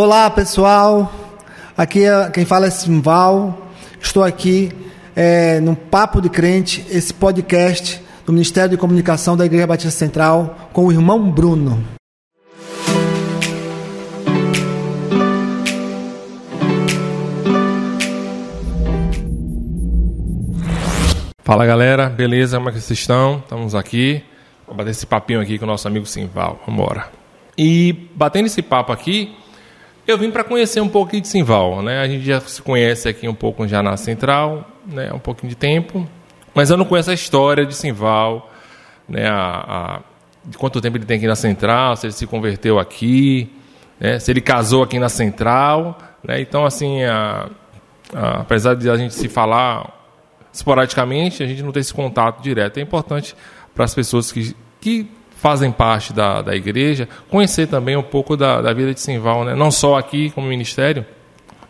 Olá, pessoal. Aqui é, quem fala é Simval. Estou aqui é, no Papo de Crente, esse podcast do Ministério de Comunicação da Igreja Batista Central, com o irmão Bruno. Fala galera, beleza? Como é que vocês estão? Estamos aqui. Vou bater esse papinho aqui com o nosso amigo Simval. Vamos embora. E batendo esse papo aqui, eu vim para conhecer um pouco de Simval, né? A gente já se conhece aqui um pouco já na Central, né? Um pouquinho de tempo, mas eu não conheço a história de Simval, né? A, a, de quanto tempo ele tem aqui na Central, se ele se converteu aqui, né? Se ele casou aqui na Central, né? Então assim, a, apesar de a gente se falar esporadicamente, a gente não tem esse contato direto. É importante para as pessoas que, que fazem parte da, da igreja, conhecer também um pouco da, da vida de Simval, né? não só aqui como ministério,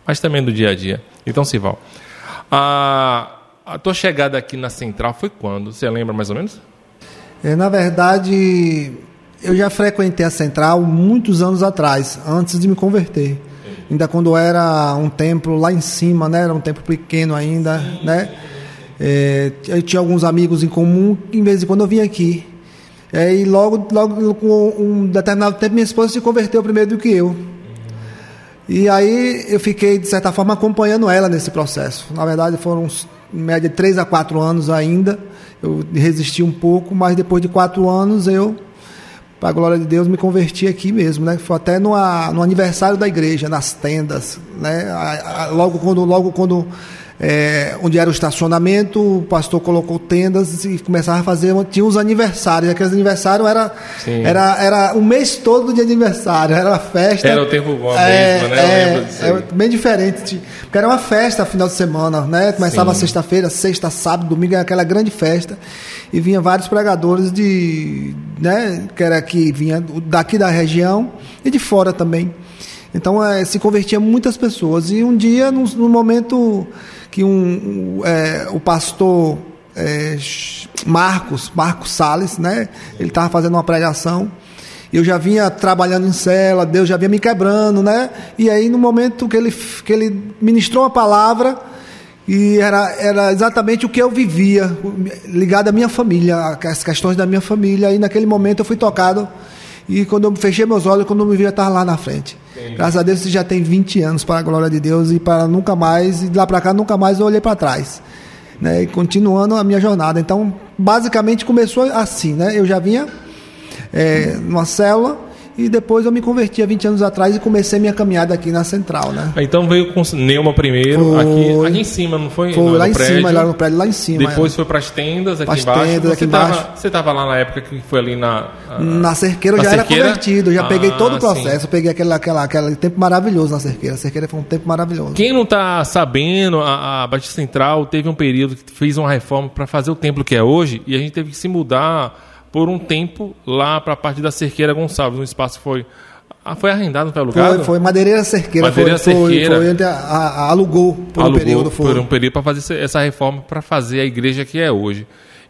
mas também do dia a dia. Então, Simval, a, a tua chegada aqui na Central foi quando? Você lembra mais ou menos? É, na verdade, eu já frequentei a Central muitos anos atrás, antes de me converter. Ainda quando era um templo lá em cima, né? Era um templo pequeno ainda, né? É, eu tinha alguns amigos em comum, em vez de quando eu vim aqui. É, e logo, logo, com um determinado tempo, minha esposa se converteu primeiro do que eu. E aí eu fiquei, de certa forma, acompanhando ela nesse processo. Na verdade, foram uns, em média três a quatro anos ainda. Eu resisti um pouco, mas depois de quatro anos eu, para a glória de Deus, me converti aqui mesmo, né? Foi até no, no aniversário da igreja, nas tendas, né? Logo quando, logo quando é, onde era o estacionamento, o pastor colocou tendas e começava a fazer. Tinha os aniversários, aqueles aniversários era, era, era o mês todo de aniversário, era festa. Era o tempo bom é, mesmo, né? É, é, bem diferente, porque era uma festa final de semana, né? Começava sexta-feira, sexta, sábado, domingo, era aquela grande festa. E vinha vários pregadores de. Né, que era que vinha daqui da região e de fora também. Então é, se convertia muitas pessoas. E um dia, num, num momento que um, é, o pastor é, Marcos, Marcos Sales, né? Ele estava fazendo uma pregação. Eu já vinha trabalhando em cela, Deus já vinha me quebrando, né? E aí, no momento que ele, que ele ministrou a palavra, e era, era exatamente o que eu vivia, ligado à minha família, às questões da minha família. E naquele momento eu fui tocado. E quando eu fechei meus olhos, quando eu me vi, eu estava lá na frente. Graças a Deus, você já tem 20 anos para a glória de Deus e para nunca mais, e de lá para cá, nunca mais eu olhei para trás. Né? E continuando a minha jornada. Então, basicamente começou assim, né? Eu já vinha é, numa célula, e depois eu me converti há 20 anos atrás e comecei minha caminhada aqui na Central, né? Então veio com Neuma primeiro, foi, aqui, aqui em cima, não foi? Foi lá em prédio. cima, lá no prédio, lá em cima. Depois é. foi para as tendas aqui embaixo. Tendas, aqui embaixo. Tava, você estava lá na época que foi ali na... A, na cerqueira eu já cerqueira? era convertido, já ah, peguei todo o processo, eu peguei aquele, aquela, aquele tempo maravilhoso na cerqueira. A cerqueira foi um tempo maravilhoso. Quem não está sabendo, a, a Batista Central teve um período que fez uma reforma para fazer o templo que é hoje e a gente teve que se mudar por um tempo lá para a parte da Cerqueira Gonçalves, um espaço que foi ah, foi arrendado, não foi alugado? Foi, foi Madeireira Cerqueira. Madeireira foi, Cerqueira. Foi, foi a, a, alugou por alugou um período. Foi. Por um período para fazer essa reforma, para fazer a igreja que é hoje.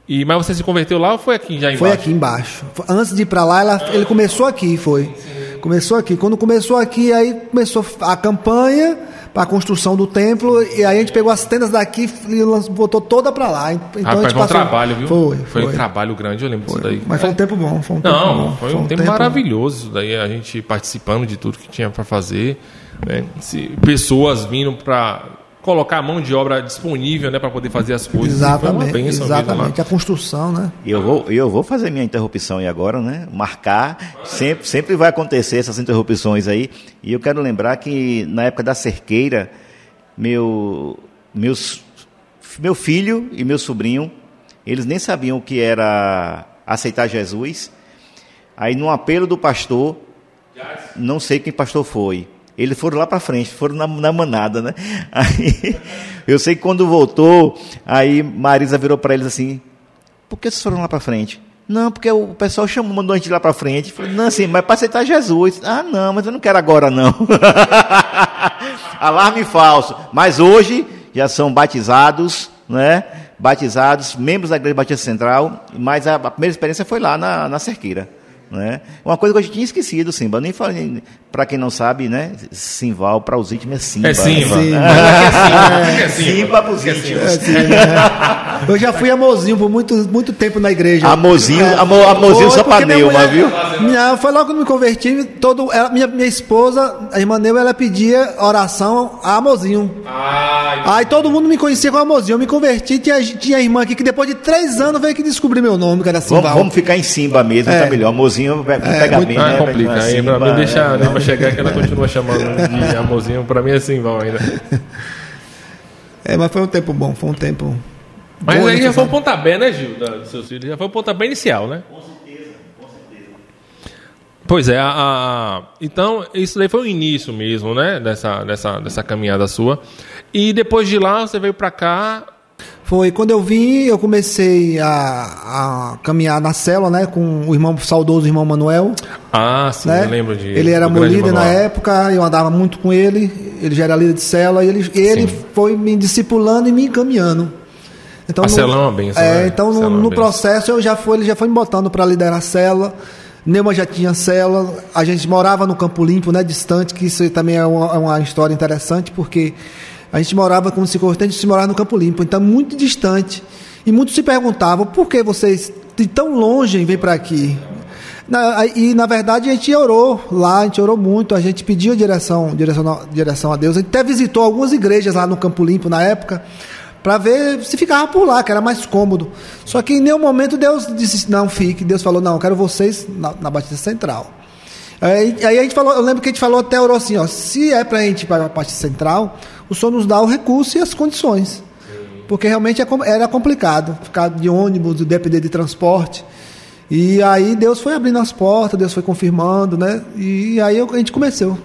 E, mas você se converteu lá ou foi aqui já embaixo? Foi aqui embaixo. Antes de ir para lá, ela, ele começou aqui, foi. Começou aqui. Quando começou aqui, aí começou a campanha para a construção do templo e aí a gente pegou as tendas daqui e botou toda para lá. Então Rapaz, a gente foi um trabalho, viu? Foi, foi, foi. um trabalho grande, eu lembro foi. disso daí. Mas foi um tempo bom, foi um tempo Não, bom. foi um, foi um tempo, tempo, maravilhoso isso daí, a gente participando de tudo que tinha para fazer, né? Se, pessoas vindo para colocar a mão de obra disponível, né, para poder fazer as coisas. Exatamente. exatamente. A construção, né? Eu vou, eu vou fazer minha interrupção aí agora, né? Marcar. Sempre, sempre vai acontecer essas interrupções aí. E eu quero lembrar que na época da cerqueira meu, meus, meu filho e meu sobrinho, eles nem sabiam o que era aceitar Jesus. Aí, no apelo do pastor, não sei quem pastor foi. Eles foram lá para frente, foram na, na, manada, né? Aí, eu sei que quando voltou, aí Marisa virou para eles assim: por que vocês foram lá para frente? Não, porque o pessoal chamou, mandou a gente lá para frente. Falei, não, assim, mas para aceitar Jesus. Ah, não, mas eu não quero agora, não. Alarme falso. Mas hoje já são batizados, né? Batizados, membros da Igreja Batista Central, mas a, a primeira experiência foi lá na, na cerqueira. Né? Uma coisa que eu tinha esquecido, Simba. Nem falei, para quem não sabe, né? Simval para os íntimos é Simba. É Simba. Né? É, é Simba. Simba para os íntimos. É Simba. Eu já fui amozinho por muito, muito tempo na igreja. Amozinho, é. amo, amozinho só para Neuma, viu? Minha, foi logo que me converti, todo, ela, minha, minha esposa, a irmã Neuma, ela pedia oração a amozinho. Ai, Aí todo mundo me conhecia como amozinho. Eu me converti, tinha, tinha irmã aqui que depois de três anos veio que descobrir meu nome, que era Simba. Vamos, vamos ficar em Simba mesmo, é. tá melhor. Amozinho pega é, bem, ah, né? complica. Aí pra mim deixa, né? chegar que ela continua chamando de amorzinho. Pra mim é Simval ainda. É, mas foi um tempo bom, foi um tempo. Mas aí já foi o pontapé, né, Gil, da, seus filhos? Já foi o pontapé inicial, né? Com certeza, com certeza. Pois é, a, a, então isso daí foi o início mesmo, né, dessa, dessa, dessa caminhada sua. E depois de lá você veio para cá foi quando eu vim, eu comecei a, a caminhar na célula, né, com o irmão o saudoso irmão Manuel. Ah, sim, né? eu lembro de. Ele era meu líder na época, eu andava muito com ele, ele já era líder de célula, e ele, ele foi me discipulando e me encaminhando. Então, a no, célula é uma benção, é, né? então no, é no processo eu já fui, ele já foi me botando para liderar a célula. Neuma já tinha célula, a gente morava no Campo Limpo, né, distante, que isso também é uma, é uma história interessante, porque a gente morava como se a gente morava no Campo Limpo, então muito distante. E muitos se perguntavam por que vocês de tão longe vêm para aqui. Na, e na verdade a gente orou lá, a gente orou muito, a gente pediu direção, direção, direção a Deus. A gente até visitou algumas igrejas lá no Campo Limpo na época para ver se ficava por lá, que era mais cômodo. Só que em nenhum momento Deus disse não fique. Deus falou não, eu quero vocês na, na Batista Central. Aí, aí, a gente falou, eu lembro que a gente falou até orou assim, ó, se é para a gente ir para a parte central, o senhor nos dá o recurso e as condições. Porque realmente é era complicado ficar de ônibus, depender de transporte. E aí Deus foi abrindo as portas, Deus foi confirmando, né? E aí a gente começou.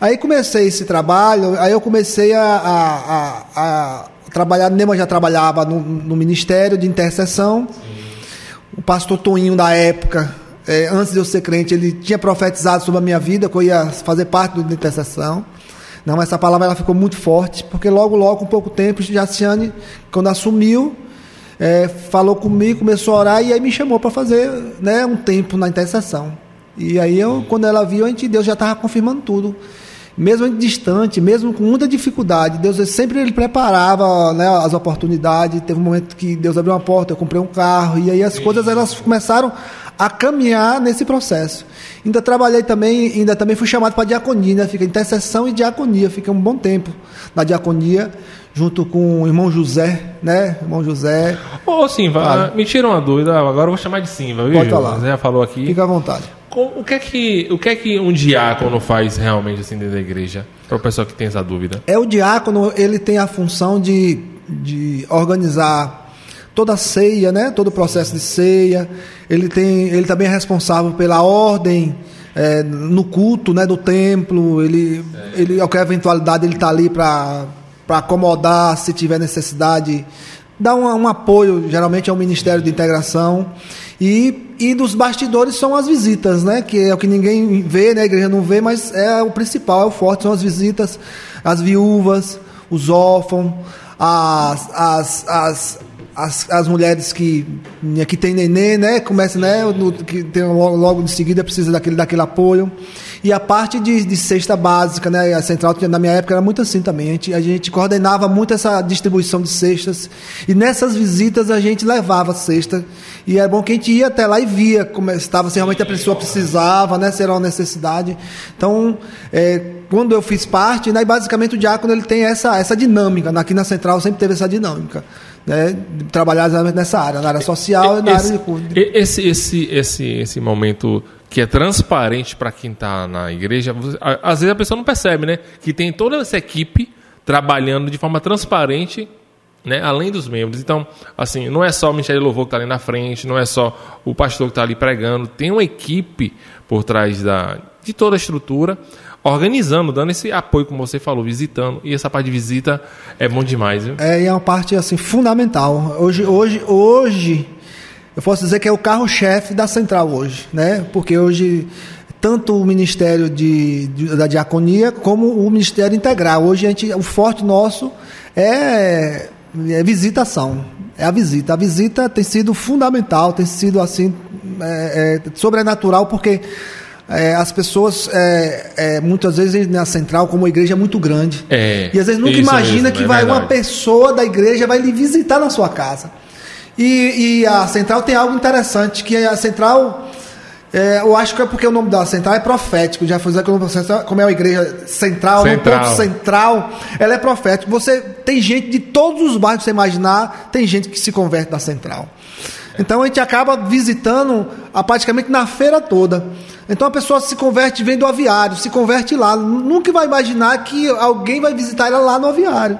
Aí comecei esse trabalho, aí eu comecei a, a, a, a trabalhar, Nema já trabalhava no, no Ministério de Intercessão. Sim. O pastor Toninho da época, é, antes de eu ser crente, ele tinha profetizado sobre a minha vida, que eu ia fazer parte do intercessão. Não, essa palavra ela ficou muito forte, porque logo, logo, com pouco tempo, Jaciane, quando assumiu, é, falou comigo, começou a orar e aí me chamou para fazer né, um tempo na intercessão. E aí, eu, quando ela viu, a gente, Deus já estava confirmando tudo. Mesmo distante, mesmo com muita dificuldade, Deus sempre ele preparava né, as oportunidades. Teve um momento que Deus abriu uma porta, eu comprei um carro, e aí as coisas elas começaram a caminhar nesse processo. Ainda trabalhei também, ainda também fui chamado para diaconia, né? fica intercessão e diaconia, fica um bom tempo na diaconia, junto com o irmão José, né? Irmão José. Ô, Simva, ah, me tira uma dúvida, agora eu vou chamar de Simva, viu? Pode falar. Você já falou aqui. Fica à vontade. O que é que, o que, é que um diácono faz realmente assim dentro da igreja? Para o pessoal que tem essa dúvida. É o diácono, ele tem a função de, de organizar toda a ceia, né? todo o processo de ceia. Ele, tem, ele também é responsável pela ordem é, no culto né? do templo. Ele, é. ele, qualquer eventualidade, ele está ali para acomodar se tiver necessidade. Dá um, um apoio, geralmente, ao Ministério de Integração. E, e dos bastidores são as visitas, né? Que é o que ninguém vê, né? A igreja não vê, mas é o principal, é o forte, são as visitas, as viúvas, os órfãos, as, as, as, as, as mulheres que, que tem neném, né? Começa, né? No, que tem logo, logo de seguida precisa daquele, daquele apoio. E a parte de, de cesta básica, né? A central, na minha época, era muito assim também. A gente, a gente coordenava muito essa distribuição de cestas. E nessas visitas a gente levava cesta. E era bom que a gente ia até lá e via como estava, se realmente a pessoa precisava, né? Se era uma necessidade. Então, é, quando eu fiz parte, né? basicamente o diácono ele tem essa, essa dinâmica. Aqui na central sempre teve essa dinâmica né, trabalhar nessa área, na área social e na esse, área de culto. Esse, esse, esse, esse momento que é transparente para quem está na igreja, às vezes a pessoa não percebe, né? Que tem toda essa equipe trabalhando de forma transparente, né? Além dos membros. Então, assim, não é só o de Louvor que está ali na frente, não é só o pastor que está ali pregando, tem uma equipe por trás da, de toda a estrutura organizando, dando esse apoio, como você falou, visitando. E essa parte de visita é bom demais, viu? É, e é uma parte assim fundamental. Hoje, hoje, hoje, eu posso dizer que é o carro-chefe da central hoje, né? Porque hoje tanto o Ministério de, de, da Diaconia como o Ministério Integral. Hoje a gente, o forte nosso é, é visitação, é a visita. A visita tem sido fundamental, tem sido assim é, é sobrenatural porque é, as pessoas é, é, muitas vezes na central, como a igreja é muito grande, É, e às vezes nunca imagina mesmo, que é vai uma verdade. pessoa da igreja vai lhe visitar na sua casa. E, e a central tem algo interessante que a central é, eu acho que é porque o nome da central é profético. Já central, como é uma igreja central, Central. ponto central, ela é profética. Você tem gente de todos os bairros que você imaginar, tem gente que se converte na central. Então a gente acaba visitando a, praticamente na feira toda. Então a pessoa se converte vem do aviário, se converte lá. Nunca vai imaginar que alguém vai visitar ela lá no aviário.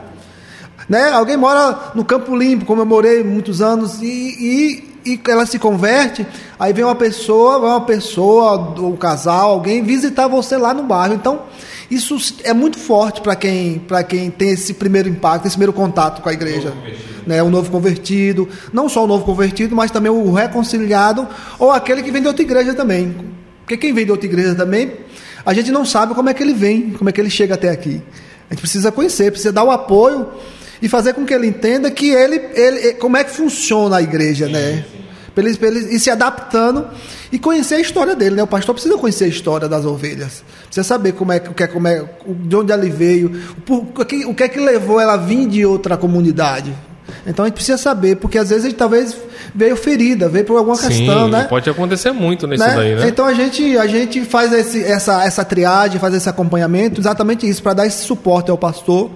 Né? Alguém mora no Campo Limpo, como eu morei muitos anos, e, e, e ela se converte, aí vem uma pessoa, vai uma pessoa, um casal, alguém visitar você lá no bairro. Então, isso é muito forte para quem, para quem tem esse primeiro impacto, esse primeiro contato com a igreja. Né? O novo convertido, não só o novo convertido, mas também o reconciliado, ou aquele que vem de outra igreja também. Porque quem vem de outra igreja também, a gente não sabe como é que ele vem, como é que ele chega até aqui. A gente precisa conhecer, precisa dar o apoio e fazer com que ele entenda que ele, ele como é que funciona a igreja, né? Para ele, pra ele ir se adaptando e conhecer a história dele, né? O pastor precisa conhecer a história das ovelhas, precisa saber como é que, é- como é, de onde ela veio, o que, o que é que levou ela a vir de outra comunidade. Então a gente precisa saber, porque às vezes a gente talvez veio ferida, veio por alguma questão, Sim, né? pode acontecer muito nisso né? daí, né? Então a gente, a gente faz esse, essa, essa triagem, faz esse acompanhamento, exatamente isso, para dar esse suporte ao pastor,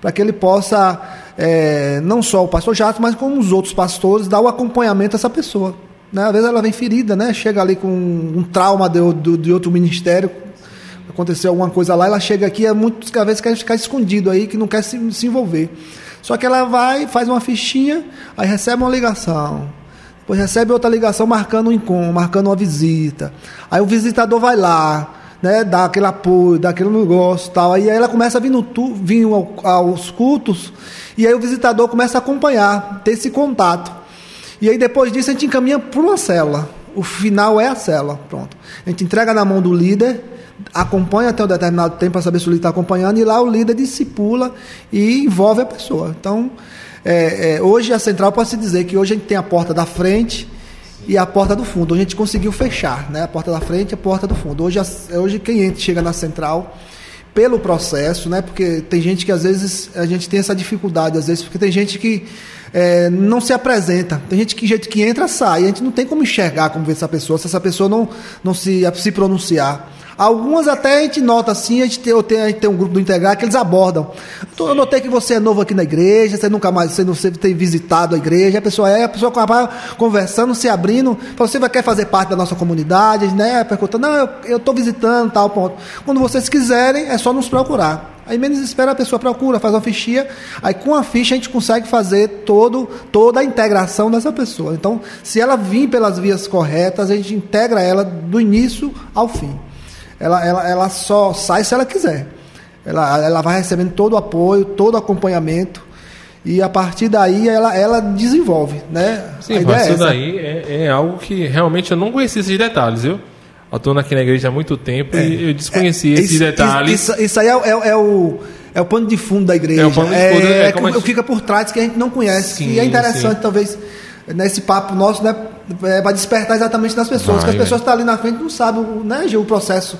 para que ele possa, é, não só o pastor Jato, mas como os outros pastores, dar o acompanhamento a essa pessoa. Né? Às vezes ela vem ferida, né? chega ali com um trauma de, de, de outro ministério, aconteceu alguma coisa lá, ela chega aqui, é muitas vezes quer ficar escondido aí, que não quer se, se envolver. Só que ela vai, faz uma fichinha, aí recebe uma ligação. Depois recebe outra ligação marcando um encontro, marcando uma visita. Aí o visitador vai lá, né, dá aquele apoio, dá aquele negócio tal. Aí ela começa a vir, no tu, vir ao- aos cultos, e aí o visitador começa a acompanhar, ter esse contato. E aí depois disso a gente encaminha para uma célula. O final é a célula, pronto. A gente entrega na mão do líder, acompanha até um determinado tempo para saber se o líder está acompanhando, e lá o líder discipula e envolve a pessoa. Então, é, é, hoje a central pode se dizer que hoje a gente tem a porta da frente e a porta do fundo. Hoje a gente conseguiu fechar, né? A porta da frente e a porta do fundo. Hoje, a- hoje quem entra, chega na central pelo processo, né? Porque tem gente que às vezes a gente tem essa dificuldade, às vezes, porque tem gente que é, não se apresenta. Tem gente que gente que entra sai. A gente não tem como enxergar como ver essa pessoa, se essa pessoa não, não se, se pronunciar. Algumas até a gente nota assim, a gente tem, a gente tem um grupo do Integrar que eles abordam. Então, Eu notei que você é novo aqui na igreja, você nunca mais, você não você tem visitado a igreja, a pessoa é, a pessoa conversando, se abrindo, você vai quer fazer parte da nossa comunidade, né? Perguntando, não, eu estou visitando, tal ponto. Quando vocês quiserem, é só nos procurar. Aí menos espera a pessoa procura, faz uma fichinha, aí com a ficha a gente consegue fazer todo, toda a integração dessa pessoa. Então, se ela vir pelas vias corretas, a gente integra ela do início ao fim. Ela, ela, ela só sai se ela quiser. Ela, ela vai recebendo todo o apoio, todo o acompanhamento. E a partir daí ela, ela desenvolve, né? Sim, mas é isso essa. daí é, é algo que realmente eu não conhecia esses detalhes, viu? Eu estou aqui na igreja há muito tempo e eu desconhecia esses É, Isso- detalhes. Isso, isso aí é, é- é o, é o pano de fundo da igreja. É o pano de fundo, É, é é como que gente- fica por trás que a gente não conhece. Sim, e é interessante, sim. talvez, nesse papo nosso, né? É, vai despertar exatamente nas pessoas. Vai, que as pessoas que estão ali na frente não sabem o- né, o processo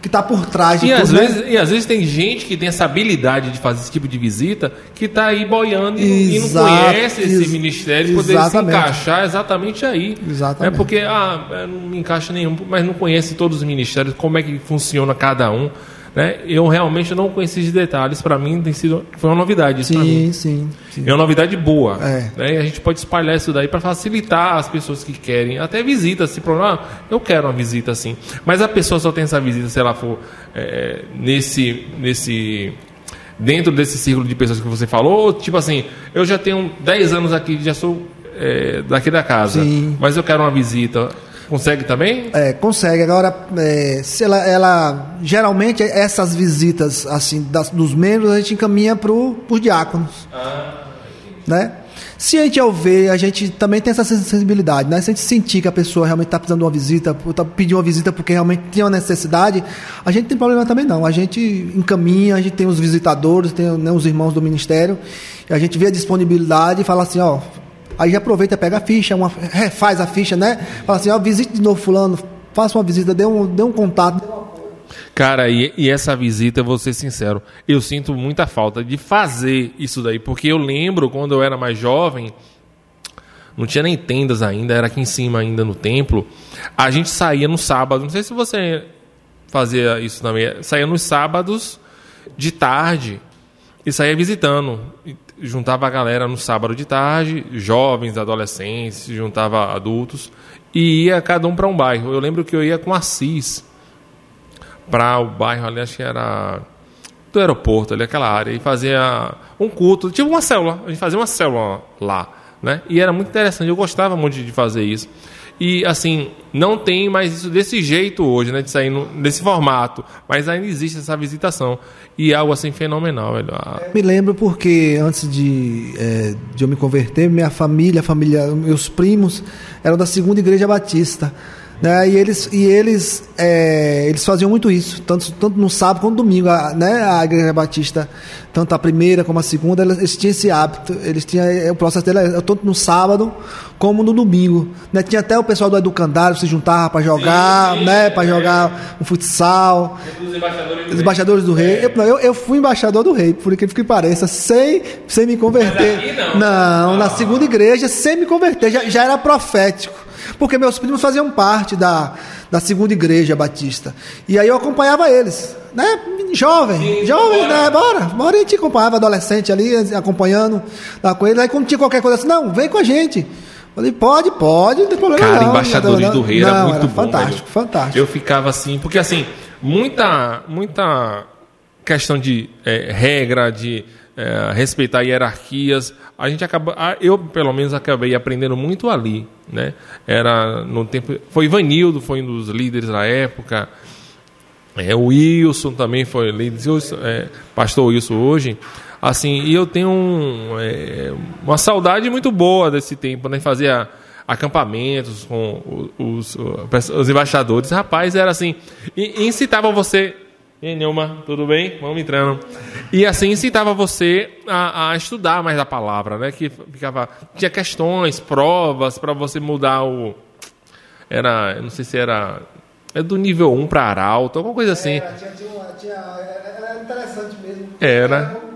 que está por trás E às, né? vezes, e às vezes tem gente que tem essa habilidade de fazer esse tipo de visita que está aí boiando e, e não Exato, conhece esse ministério poder se encaixar exatamente aí. Exatamente. É porque ah, é, não me encaixa nenhum, mas não conhece todos os ministérios, como é que funciona cada um. Né? Eu realmente não conheci esses detalhes, para mim tem sido, foi uma novidade isso. Sim, sim, sim. É uma novidade boa. É. Né? E a gente pode espalhar isso daí para facilitar as pessoas que querem. Até visita, se por ah, eu quero uma visita assim. Mas a pessoa só tem essa visita se ela for é, nesse. nesse dentro desse círculo de pessoas que você falou, ou, tipo assim, eu já tenho 10 anos aqui, já sou é, daqui da casa, Sim. mas eu quero uma visita. Consegue também? É, consegue. Agora, é, se ela, ela- geralmente essas visitas assim das- dos membros a gente encaminha para os diáconos, né? Se a gente ao ver, a gente também tem essa sensibilidade, né? Se a gente sentir que a pessoa realmente está precisando de uma visita, está pedindo uma visita porque realmente tem uma necessidade, a gente não tem problema também não. A gente encaminha, a gente tem os visitadores, tem né, os irmãos do ministério, e a gente vê a disponibilidade e fala assim, ó, Aí já aproveita, pega a ficha, uma, refaz a ficha, né? Fala assim, ó, visite de novo fulano, faça uma visita, dê um, dê um contato. Cara, e, e, essa visita, vou ser sincero, eu sinto muita falta de fazer isso daí, porque eu lembro quando eu era mais jovem, não tinha nem tendas ainda, era aqui em cima ainda no templo. A gente saía no sábado, não sei se você fazia isso também, saía nos sábados de tarde e saía visitando. Juntava a galera no sábado de tarde, jovens, adolescentes, juntava adultos e ia cada um para um bairro. Eu lembro que eu ia com Assis para o bairro ali, acho que era do aeroporto, ali aquela área, e fazia um culto, tipo uma célula, a gente fazia uma célula lá, né? E era muito interessante, eu gostava muito de fazer isso. E assim, não tem mais isso desse jeito hoje, né? De sair no, desse formato. Mas ainda existe essa visitação. E é algo assim fenomenal, velho. Ah. Me lembro porque antes de, é, de eu me converter, minha família, família, meus primos eram da segunda igreja batista. Né? E eles, e eles, é, eles faziam muito isso, tanto, tanto no sábado quanto no domingo. A, né? a Igreja Batista, tanto a primeira como a segunda, eles, tinham esse hábito. Eles tinham, é, o processo dele era tanto no sábado como no domingo. Né? Tinha até o pessoal do Educandário se juntava para jogar, sim, sim, né? para jogar um futsal. Os embaixadores, os embaixadores do rei. Eu, eu, eu, fui embaixador do rei, por incrível que pareça, sem, sem me converter. não. não, na segunda igreja, sem me converter, já, já era profético porque meus primos faziam parte da, da segunda igreja batista. E aí eu acompanhava eles, né? Jovem, Sim, jovem, bora. né? Bora, bora. a gente acompanhava adolescente ali, acompanhando lá com eles. Aí quando tinha qualquer coisa assim, não, vem com a gente. Falei, pode, pode, não tem problema Cara, não. embaixadores não, do rei era muito era bom. Fantástico, velho. fantástico. Eu ficava assim, porque assim, muita, muita questão de é, regra, de é, respeitar hierarquias. A gente acaba, eu pelo menos acabei aprendendo muito ali, né? Era no tempo, foi Ivanildo, foi um dos líderes da época. É, o Wilson também foi líder, é, pastor Wilson hoje. Assim, e eu tenho um, é, uma saudade muito boa desse tempo, né? Fazia acampamentos com os, os, os embaixadores. Rapaz, era assim, incitava você e aí, Neuma, tudo bem? Vamos entrando. E assim incitava você a, a, estudar mais a palavra, né? Que ficava tinha questões, provas para você mudar o era, eu não sei se era é do nível 1 para arauto, alguma coisa assim. Era, tinha, tinha, tinha, era interessante mesmo. Era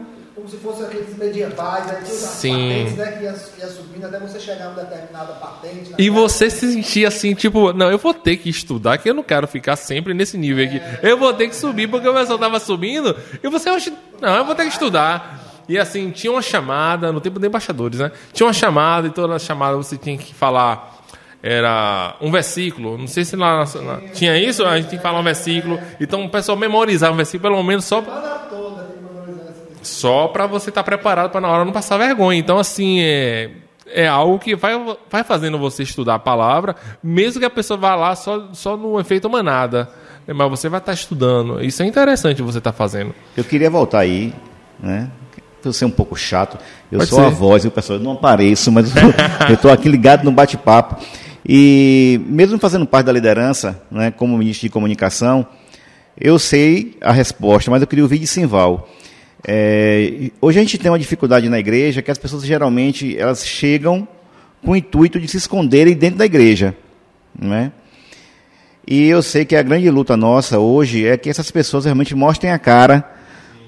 como se fosse aqueles medievais, tinha Sim. patentes, né, que ia, ia, subindo até você chegar a uma determinada patente. Né? E você se sentia assim, tipo, não, eu vou ter que estudar, que eu não quero ficar sempre nesse nível aqui. É. Eu vou ter que subir, porque o pessoal tava subindo, e você, não, eu vou ter que estudar. E assim, tinha uma chamada, no tempo de embaixadores, né? Tinha uma chamada, e toda chamada você tinha que falar era um versículo. Não sei se lá, lá tinha isso, a gente tinha que falar um versículo. Então o pessoal memorizava um versículo, pelo menos só só para você estar tá preparado para na hora não passar vergonha. Então, assim, é, é algo que vai, vai fazendo você estudar a palavra, mesmo que a pessoa vá lá só, só no efeito manada. Mas você vai estar tá estudando. Isso é interessante você estar tá fazendo. Eu queria voltar aí, né? Eu ser um pouco chato. Eu Pode sou ser. a voz e o pessoal, eu não apareço, mas eu estou aqui ligado no bate-papo. E mesmo fazendo parte da liderança, né, como ministro de comunicação, eu sei a resposta, mas eu queria ouvir de Simval. É, hoje a gente tem uma dificuldade na igreja que as pessoas geralmente elas chegam com o intuito de se esconderem dentro da igreja, né? E eu sei que a grande luta nossa hoje é que essas pessoas realmente mostrem a cara,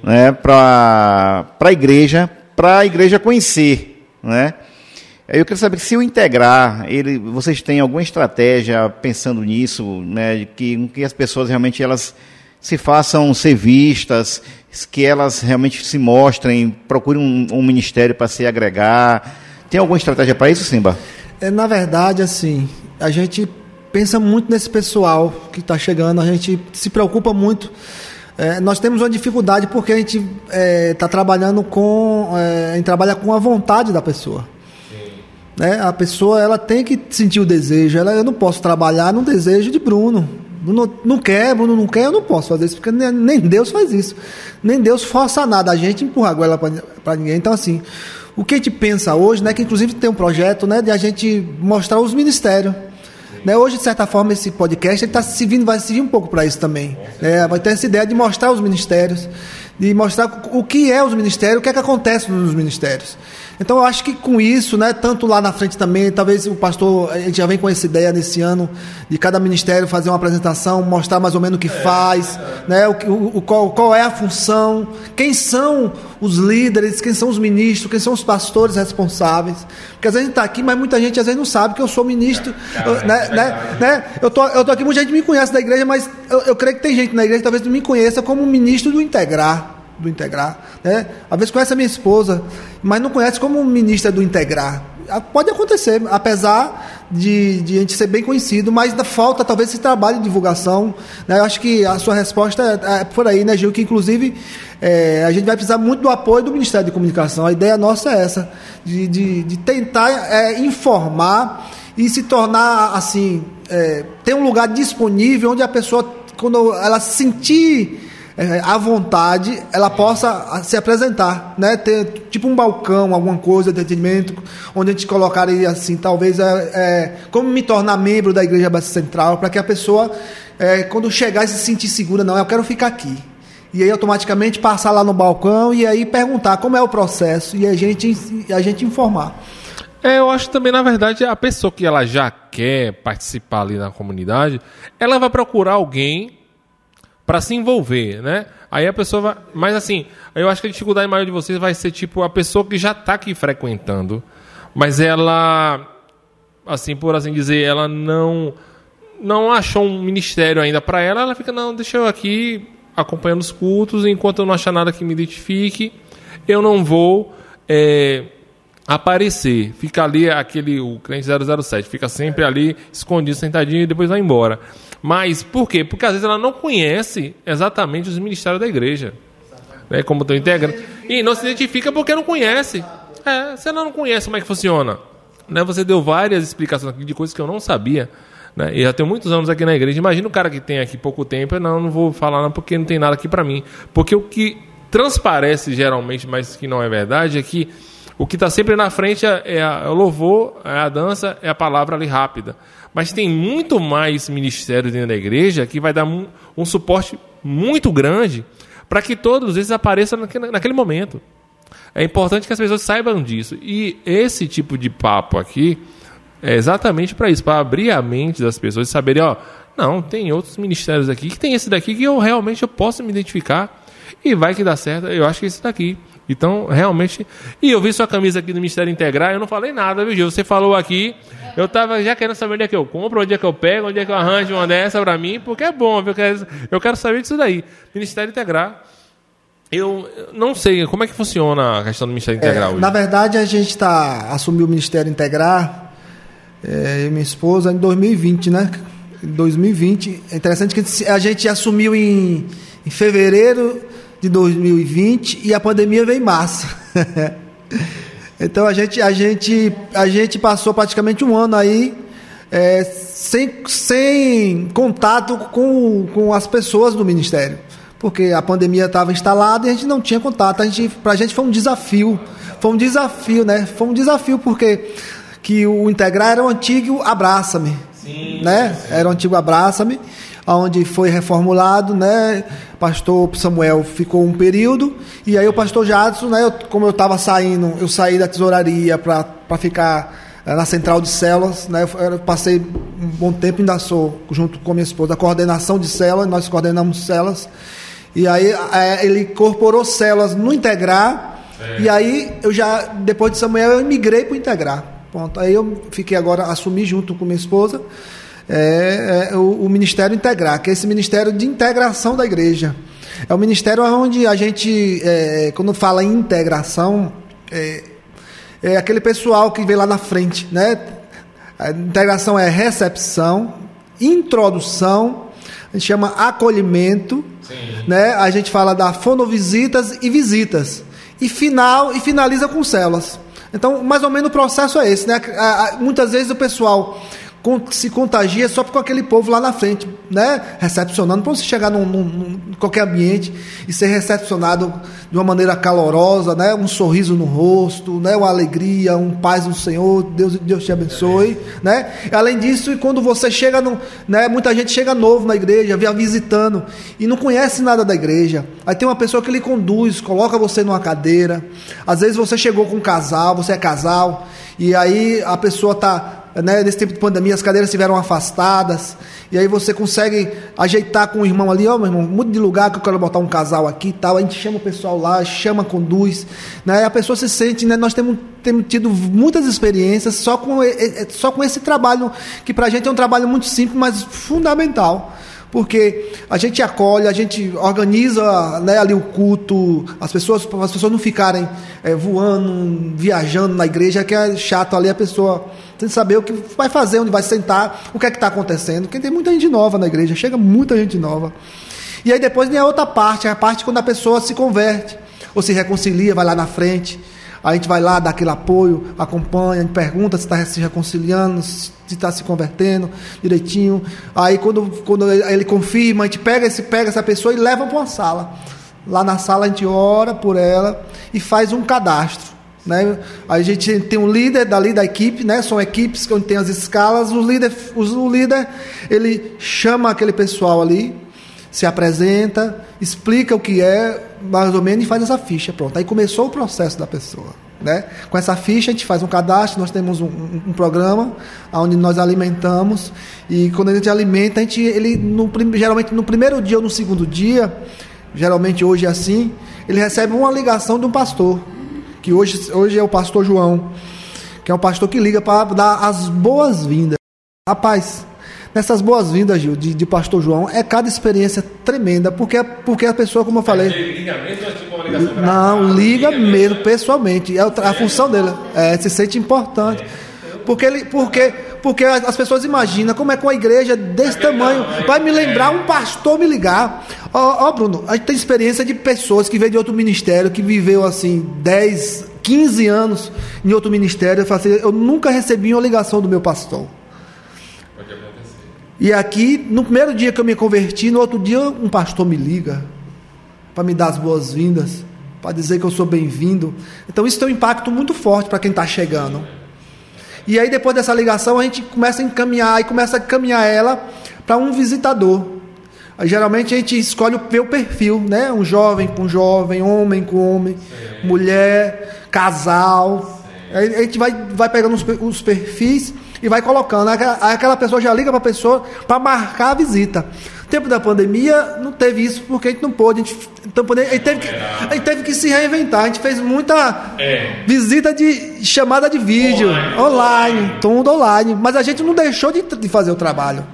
né, para a igreja, para a igreja conhecer, né? Eu quero saber se o integrar, ele, vocês têm alguma estratégia pensando nisso, né, que, que as pessoas realmente elas se façam ser vistas, que elas realmente se mostrem, procurem um, um ministério para se agregar. Tem alguma estratégia para isso, Simba? É, na verdade, assim, a gente pensa muito nesse pessoal que está chegando, a gente se preocupa muito. É, nós temos uma dificuldade porque a gente está é, tá trabalhando com. É, a gente trabalha com a vontade da pessoa. Né? A pessoa ela tem que sentir o desejo. Ela, eu não posso trabalhar no desejo de Bruno. Bruno não quer, Bruno não quer, eu não posso fazer isso, porque nem Deus faz isso. Nem Deus força nada, a gente empurra a goela para ninguém. Então, assim, o que a gente pensa hoje, né, que inclusive tem um projeto né, de a gente mostrar os ministérios. Né, hoje, de certa forma, esse podcast está servindo, vai servir um pouco para isso também. Né, vai ter essa ideia de mostrar os ministérios, de mostrar o que é os ministérios, o que é que acontece nos ministérios. Então eu acho que com isso, né, tanto lá na frente também, talvez o pastor, a gente já vem com essa ideia nesse ano de cada ministério fazer uma apresentação, mostrar mais ou menos o que faz, né, o, o, qual, qual é a função, quem são os líderes, quem são os ministros, quem são os pastores responsáveis. Porque às vezes a gente está aqui, mas muita gente às vezes não sabe que eu sou ministro. Eu, né, né, né, eu, tô, eu tô aqui, muita gente me conhece da igreja, mas eu, eu creio que tem gente na igreja que talvez não me conheça como ministro do Integrar do Integrar. Né? Às vezes conhece a minha esposa, mas não conhece como ministra do Integrar. Ah, pode acontecer, apesar de, de a gente ser bem conhecido, mas ainda falta talvez esse trabalho de divulgação. Né? Eu acho que a sua resposta é, é por aí, né, Gil? Que inclusive é, a gente vai precisar muito do apoio do Ministério de Comunicação. A ideia nossa é essa, de, de, de tentar é, informar e se tornar assim, é, ter um lugar disponível onde a pessoa, quando ela sentir é, à vontade, ela possa se apresentar, né? Ter tipo um balcão, alguma coisa de atendimento, onde a gente colocaria assim, talvez é, é como me tornar membro da Igreja Batista Central, para que a pessoa, é, quando chegar se sentir segura, não, eu quero ficar aqui. E aí automaticamente passar lá no balcão e aí perguntar como é o processo e a gente, a gente informar. É, eu acho também, na verdade, a pessoa que ela já quer participar ali na comunidade, ela vai procurar alguém para se envolver, né? Aí a pessoa vai. Mas assim, eu acho que a dificuldade maior de vocês vai ser tipo a pessoa que já está aqui frequentando, mas ela, assim por assim dizer, ela não não achou um ministério ainda para ela, ela fica não, deixa eu aqui acompanhando os cultos, enquanto eu não achar nada que me identifique, eu não vou é, aparecer. Fica ali aquele o crente 007, fica sempre ali escondido, sentadinho e depois vai embora. Mas por quê? Porque às vezes ela não conhece exatamente os ministérios da igreja. Né, como estão integrando. E não se identifica porque não conhece. É, se ela não conhece como é que funciona. Né, você deu várias explicações aqui de coisas que eu não sabia. Né, já tenho muitos anos aqui na igreja. Imagina o cara que tem aqui pouco tempo. Não, não vou falar não, porque não tem nada aqui para mim. Porque o que transparece geralmente, mas que não é verdade, é que o que está sempre na frente é, é, é, o louvor, é a dança, é a palavra ali rápida. Mas tem muito mais ministérios dentro da igreja que vai dar um, um suporte muito grande para que todos eles apareçam naquele, naquele momento. É importante que as pessoas saibam disso. E esse tipo de papo aqui é exatamente para isso, para abrir a mente das pessoas e saberem, ó, não, tem outros ministérios aqui que tem esse daqui que eu realmente eu posso me identificar e vai que dá certo. Eu acho que esse daqui. Então, realmente. E eu vi sua camisa aqui do Ministério Integral, eu não falei nada, viu, Gil? Você falou aqui, eu tava já querendo saber onde é que eu compro, onde é que eu pego, onde é que eu arranjo uma dessa para mim, porque é bom, viu? Eu quero saber disso daí. Ministério Integral. Eu não sei como é que funciona a questão do Ministério Integral. É, na verdade, a gente tá, assumiu o Ministério Integral, é, e minha esposa, em 2020, né? Em 2020. É interessante que a gente assumiu em, em fevereiro de 2020 e a pandemia veio em março. então a gente, a, gente, a gente passou praticamente um ano aí é, sem, sem contato com, com as pessoas do Ministério. Porque a pandemia estava instalada e a gente não tinha contato. A gente, pra gente foi um desafio. Foi um desafio, né? Foi um desafio porque que o Integrar era o antigo Abraça-me. Né? Era o antigo Abraça-me onde foi reformulado, né? Pastor Samuel ficou um período e aí o pastor Jadson, né? Eu, como eu estava saindo, eu saí da tesouraria para ficar eh, na central de células, né? Eu, passei um bom tempo ainda sou junto com minha esposa a coordenação de células, nós coordenamos células e aí ele incorporou células no integrar é. e aí eu já depois de Samuel eu migrei para o integrar. Ponto. Aí eu fiquei agora assumi junto com minha esposa é, é o, o, Ministério Integrar, que é esse Ministério de Integração da Igreja. É o ministério onde a gente, é, quando fala em integração, é, é, aquele pessoal que vem lá na frente, né? A integração é recepção, introdução, a gente chama acolhimento, Sim. né? A gente fala da fonovisitas e visitas. E final e finaliza com células. Então, mais ou menos o processo é esse, né? Muitas vezes o pessoal se contagia só com aquele povo lá na frente, né? Recepcionando, para você chegar num, num, num, qualquer ambiente e ser recepcionado de uma maneira calorosa, né? Um sorriso no rosto, né? Uma alegria, um paz no Senhor, Deus, Deus te abençoe, né? Além disso, e quando você chega no, né? Muita gente chega novo na igreja, vem visitando e não conhece nada da igreja. Aí tem uma pessoa que lhe conduz, coloca você numa cadeira. Às vezes você chegou com um casal, você é casal, e aí a pessoa está né, nesse tempo de pandemia as cadeiras estiveram afastadas, e aí você consegue ajeitar com o irmão ali, ó, oh, meu irmão, mude de lugar que eu quero botar um casal aqui e tal, a gente chama o pessoal lá, chama, conduz, né, a pessoa se sente, né, nós temos, temos tido muitas experiências só com, só com esse trabalho, que para a gente é um trabalho muito simples, mas fundamental, porque a gente acolhe, a gente organiza né, ali o culto, as pessoas, as pessoas não ficarem é, voando, viajando na igreja, que é chato ali a pessoa sem saber o que vai fazer, onde vai sentar, o que é que está acontecendo. Porque tem muita gente nova na igreja, chega muita gente nova. E aí depois tem a outra parte, a parte quando a pessoa se converte, ou se reconcilia, vai lá na frente. A gente vai lá, dá aquele apoio, acompanha, a gente pergunta se está se reconciliando, se está se convertendo direitinho. Aí quando, quando ele confirma, a gente pega, esse, pega essa pessoa e leva para uma sala. Lá na sala a gente ora por ela e faz um cadastro. Né? A gente tem um líder dali da equipe, né? são equipes onde tem as escalas. O líder, o líder ele chama aquele pessoal ali, se apresenta, explica o que é, mais ou menos, e faz essa ficha. Pronto. Aí começou o processo da pessoa. Né? Com essa ficha, a gente faz um cadastro, nós temos um, um, um programa onde nós alimentamos. E quando a gente alimenta, a gente, ele, no, geralmente no primeiro dia ou no segundo dia, geralmente hoje é assim, ele recebe uma ligação de um pastor, que hoje, hoje é o pastor João, que é um pastor que liga para dar as boas-vindas. Rapaz, nessas boas-vindas, Gil, de, de, Pastor João, é cada experiência tremenda, porque, porque a pessoa, como eu falei. liga mesmo, é tipo uma ligação Não, liga, liga mesmo, pessoalmente. É a, a função dele. É, se sente importante. Porque, ele, porque, porque as pessoas imaginam como é que uma igreja desse tamanho vai me lembrar um pastor me ligar. Ó, oh, oh, Bruno, a gente tem experiência de pessoas que veio de outro ministério, que viveu assim 10, 15 anos em outro ministério. Eu, assim, eu nunca recebi uma ligação do meu pastor. E aqui, no primeiro dia que eu me converti, no outro dia um pastor me liga para me dar as boas-vindas, para dizer que eu sou bem-vindo. Então isso tem um impacto muito forte para quem está chegando. E aí depois dessa ligação a gente começa a encaminhar e começa a caminhar ela para um visitador. Geralmente a gente escolhe o perfil, né? Um jovem com jovem, homem com homem, Sim. mulher, casal. Aí a gente vai, vai pegando os, os perfis e vai colocando. Aquela pessoa já liga para a pessoa para marcar a visita. No tempo da pandemia não teve isso porque a gente não pôde. A gente, então, a gente, teve, que, a gente teve que se reinventar. A gente fez muita é. visita de chamada de vídeo, online, online, tudo online. Mas a gente não deixou de, de fazer o trabalho.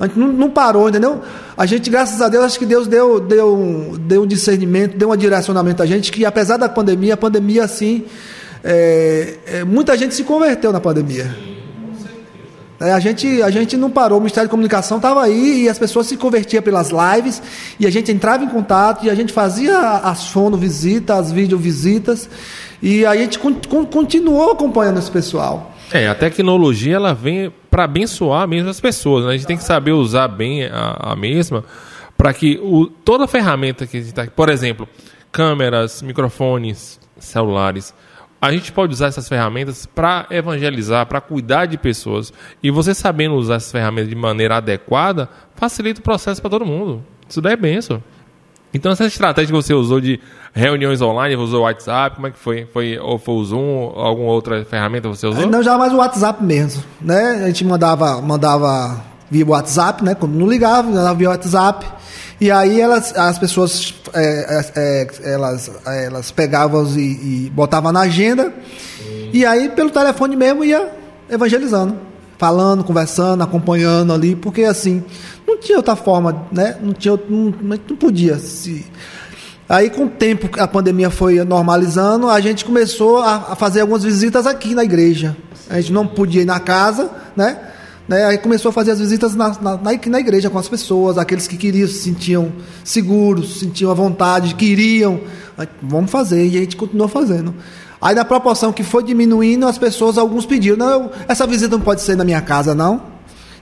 A gente não, não, parou, entendeu? A gente, graças a Deus, acho que Deus deu, deu, deu um discernimento, deu um direcionamento a gente, que apesar da pandemia, a pandemia, assim, é, é, muita gente se converteu na pandemia. É, a, gente, a gente não parou, o Ministério de Comunicação estava aí e as pessoas se convertiam pelas lives e a gente entrava em contato e a gente fazia as fono visitas, as vídeo visitas e a gente continuou acompanhando esse pessoal. É, a tecnologia ela vem para abençoar mesmo as pessoas, né? a gente tem que saber usar bem a, a mesma para que o, toda ferramenta que a gente está, por exemplo, câmeras, microfones, celulares, a gente pode usar essas ferramentas para evangelizar, para cuidar de pessoas. E você sabendo usar essas ferramentas de maneira adequada, facilita o processo para todo mundo. Isso daí é benção. Então essa estratégia que você usou de reuniões online, você usou o WhatsApp, como é que foi? Foi ou foi o Zoom, alguma outra ferramenta você usou? Não, já mais o WhatsApp mesmo, né? A gente mandava mandava via WhatsApp, né? Quando não ligava, mandava via WhatsApp. E aí elas, as pessoas é, é, é elas, elas pegavam e, e botavam na agenda. E aí pelo telefone mesmo ia evangelizando, falando, conversando, acompanhando ali, porque assim não tinha outra forma, né? Não tinha, não, não podia se Aí, com o tempo a pandemia foi normalizando, a gente começou a, a, fazer algumas visitas aqui na igreja. A gente não podia ir na casa, né? Né? Aí começou a fazer as visitas na, na, na, igreja com as pessoas, aqueles que queriam, se sentiam seguros, sentiam a vontade, queriam. Vamos fazer, e a gente continuou fazendo. Aí na proporção que foi diminuindo, as pessoas, alguns pediram, não, essa visita não pode ser na minha casa, não.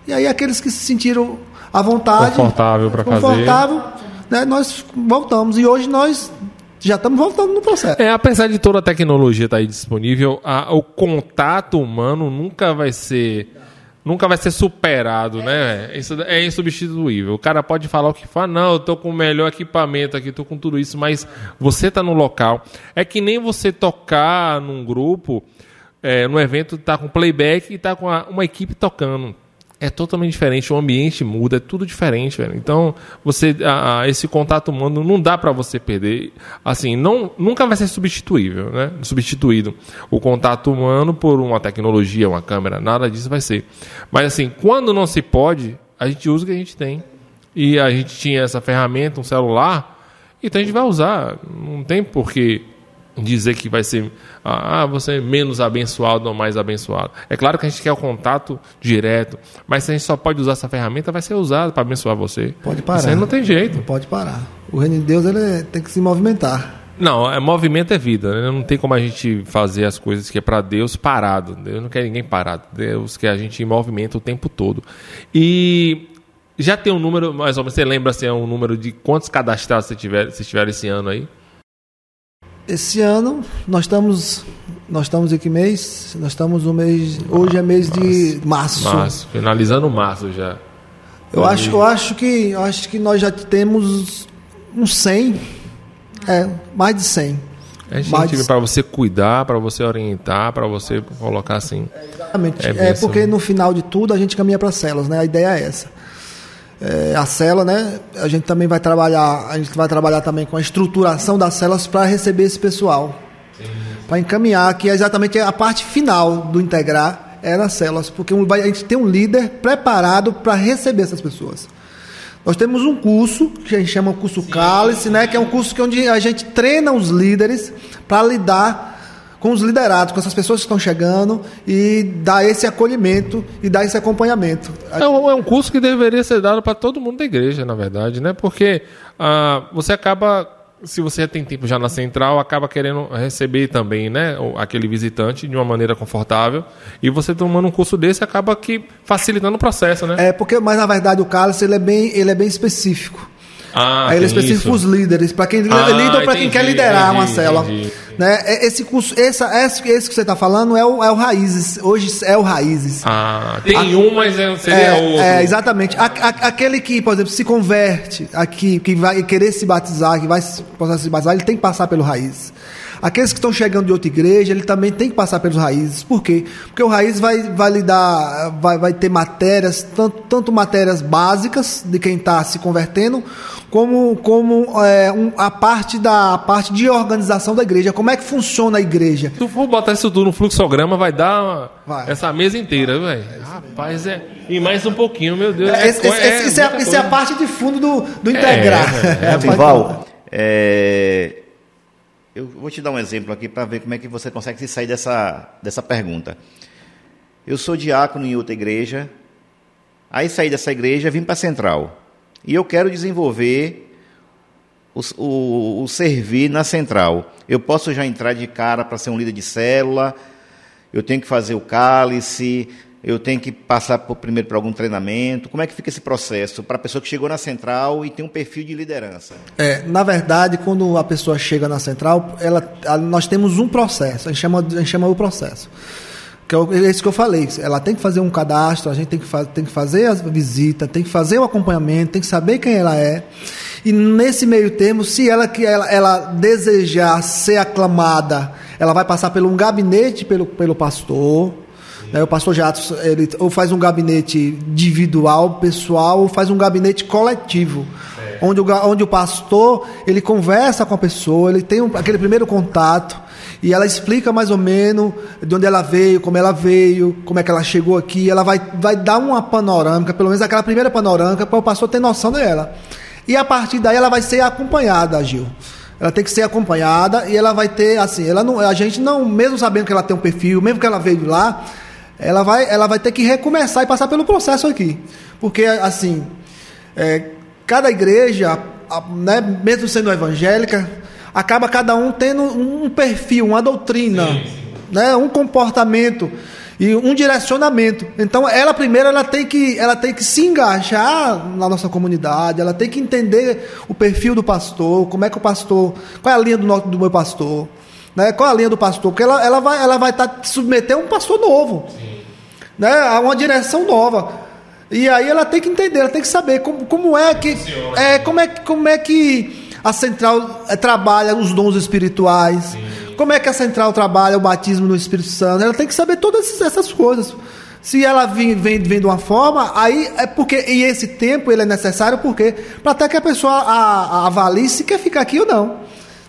E aí aqueles que se sentiram à vontade, confortável para fazer, confortável, né, nós voltamos. E hoje nós já estamos voltando no processo. É, apesar de toda a tecnologia estar tá aí disponível, a, o contato humano nunca vai ser nunca vai ser superado, né? Isso é insubstituível. O cara pode falar o que for, não, eu tô com o melhor equipamento aqui, tô com tudo isso, mas você tá no local. É que nem você tocar num grupo, é, no evento, tá com playback e tá com a, uma equipe tocando é totalmente diferente, o ambiente muda, é tudo diferente, velho. Então, você a, esse contato humano não dá para você perder. Assim, não nunca vai ser substituível, né? Substituído o contato humano por uma tecnologia, uma câmera, nada disso vai ser. Mas assim, quando não se pode, a gente usa o que a gente tem. E a gente tinha essa ferramenta, um celular, então a gente vai usar. Não tem porquê dizer que vai ser ah, você é menos abençoado ou mais abençoado. É claro que a gente quer o contato direto, mas se a gente só pode usar essa ferramenta, vai ser usada para abençoar você. Pode parar. Isso aí não tem jeito. Não pode parar. O reino de Deus ele tem que se movimentar. Não, é, movimento é vida. Né? Não tem como a gente fazer as coisas que é para Deus parado. Deus não quer ninguém parado. Deus quer a gente em movimento o tempo todo. E já tem um número, mais ou menos, você lembra assim, é um número de quantos cadastrados você tiver, você tiver esse ano aí? Esse ano nós estamos nós estamos em que mês? Nós estamos no mês hoje é mês de março. Março, finalizando março já. Eu acho, eu acho que eu acho que nós já temos uns 100 é, mais de 100. É gente para você cuidar, para você orientar, para você colocar assim. É, exatamente. É, é porque no final de tudo a gente caminha para células, né? A ideia é essa é, a cela, né? A gente também vai trabalhar, a gente vai trabalhar também com a estruturação das celas para receber esse pessoal, para encaminhar que é exatamente a parte final do integrar é nas células, porque a gente tem um líder preparado para receber essas pessoas. Nós temos um curso que a gente chama o curso Cálice, né? Que é um curso que onde a gente treina os líderes para lidar com os liderados, com essas pessoas que estão chegando e dar esse acolhimento e dar esse acompanhamento. É um, é um curso que deveria ser dado para todo mundo da igreja, na verdade, né? Porque ah, você acaba se você tem tempo já na central, acaba querendo receber também, né, aquele visitante de uma maneira confortável. E você tomando um curso desse acaba que facilitando o processo, né? É porque, mas na verdade o Carlos ele é bem, ele é bem específico. Ah, Aí ele específico para os líderes, para quem ah, ou para quem quer liderar entendi, uma. Entendi. Né? Esse curso, essa, esse, esse que você está falando é o, é o Raízes. Hoje é o Raízes. Ah, tem a, um, mas é, seria é, outro. É, exatamente. A, a, aquele que, por exemplo, se converte aqui, que vai querer se batizar, que vai se batizar, ele tem que passar pelo Raízes. Aqueles que estão chegando de outra igreja, ele também tem que passar pelos raízes. Por quê? Porque o raiz vai, vai lhe dar, vai, vai ter matérias, tanto, tanto matérias básicas de quem está se convertendo, como, como é, um, a parte da a parte de organização da igreja. Como é que funciona a igreja? Se tu for botar isso tudo no fluxograma, vai dar uma, vai. essa mesa inteira, velho. Rapaz, é. E mais um pouquinho, meu Deus. É, esse, é, esse, é, isso é, a parte de fundo do, do integrar. É, é, é, eu vou te dar um exemplo aqui para ver como é que você consegue se sair dessa, dessa pergunta. Eu sou diácono em outra igreja, aí saí dessa igreja, vim para a central. E eu quero desenvolver o, o, o servir na central. Eu posso já entrar de cara para ser um líder de célula, eu tenho que fazer o cálice, eu tenho que passar por, primeiro por algum treinamento? Como é que fica esse processo para a pessoa que chegou na central e tem um perfil de liderança? É, na verdade, quando a pessoa chega na central, ela, nós temos um processo, a gente chama, a gente chama o processo. Que é, é isso que eu falei. Ela tem que fazer um cadastro, a gente tem que, tem que fazer a visita, tem que fazer o acompanhamento, tem que saber quem ela é. E nesse meio termo, se ela ela, ela desejar ser aclamada, ela vai passar por um gabinete pelo, pelo pastor Né? O pastor Jatos, ele ou faz um gabinete individual, pessoal, ou faz um gabinete coletivo. É. Onde, o, onde o pastor ele conversa com a pessoa, ele tem um, aquele primeiro contato e ela explica mais ou menos de onde ela veio, como ela veio, como é que ela chegou aqui. Ela vai, vai dar uma panorâmica, pelo menos aquela primeira panorâmica, para o pastor ter noção dela. E a partir daí ela vai ser acompanhada, Gil. Ela tem que ser acompanhada e ela vai ter, assim, ela não, a gente não, mesmo sabendo que ela tem um perfil, mesmo que ela veio de lá, ela vai, ela vai ter que recomeçar e passar pelo processo aqui. Porque, assim, é, cada igreja, né, mesmo sendo evangélica, acaba cada um tendo um perfil, uma doutrina, sim. Né, um comportamento e um direcionamento. Então, ela primeiro ela tem que ela tem que se engajar na nossa comunidade, ela tem que entender o perfil do pastor, como é que o pastor, qual é a linha do, nosso, do meu pastor, né? Qual a linha do pastor? Porque ela, ela vai ela vai estar tá submeter a um pastor novo, Sim. né? A uma direção nova. E aí ela tem que entender, ela tem que saber como, como é que é como é como é que a central é, trabalha os dons espirituais. Sim como é que a central trabalha o batismo no Espírito Santo? Ela tem que saber todas essas coisas. Se ela vem, vem, vem de uma forma, aí é porque. E esse tempo ele é necessário porque para até que a pessoa a, a avalie se quer ficar aqui ou não.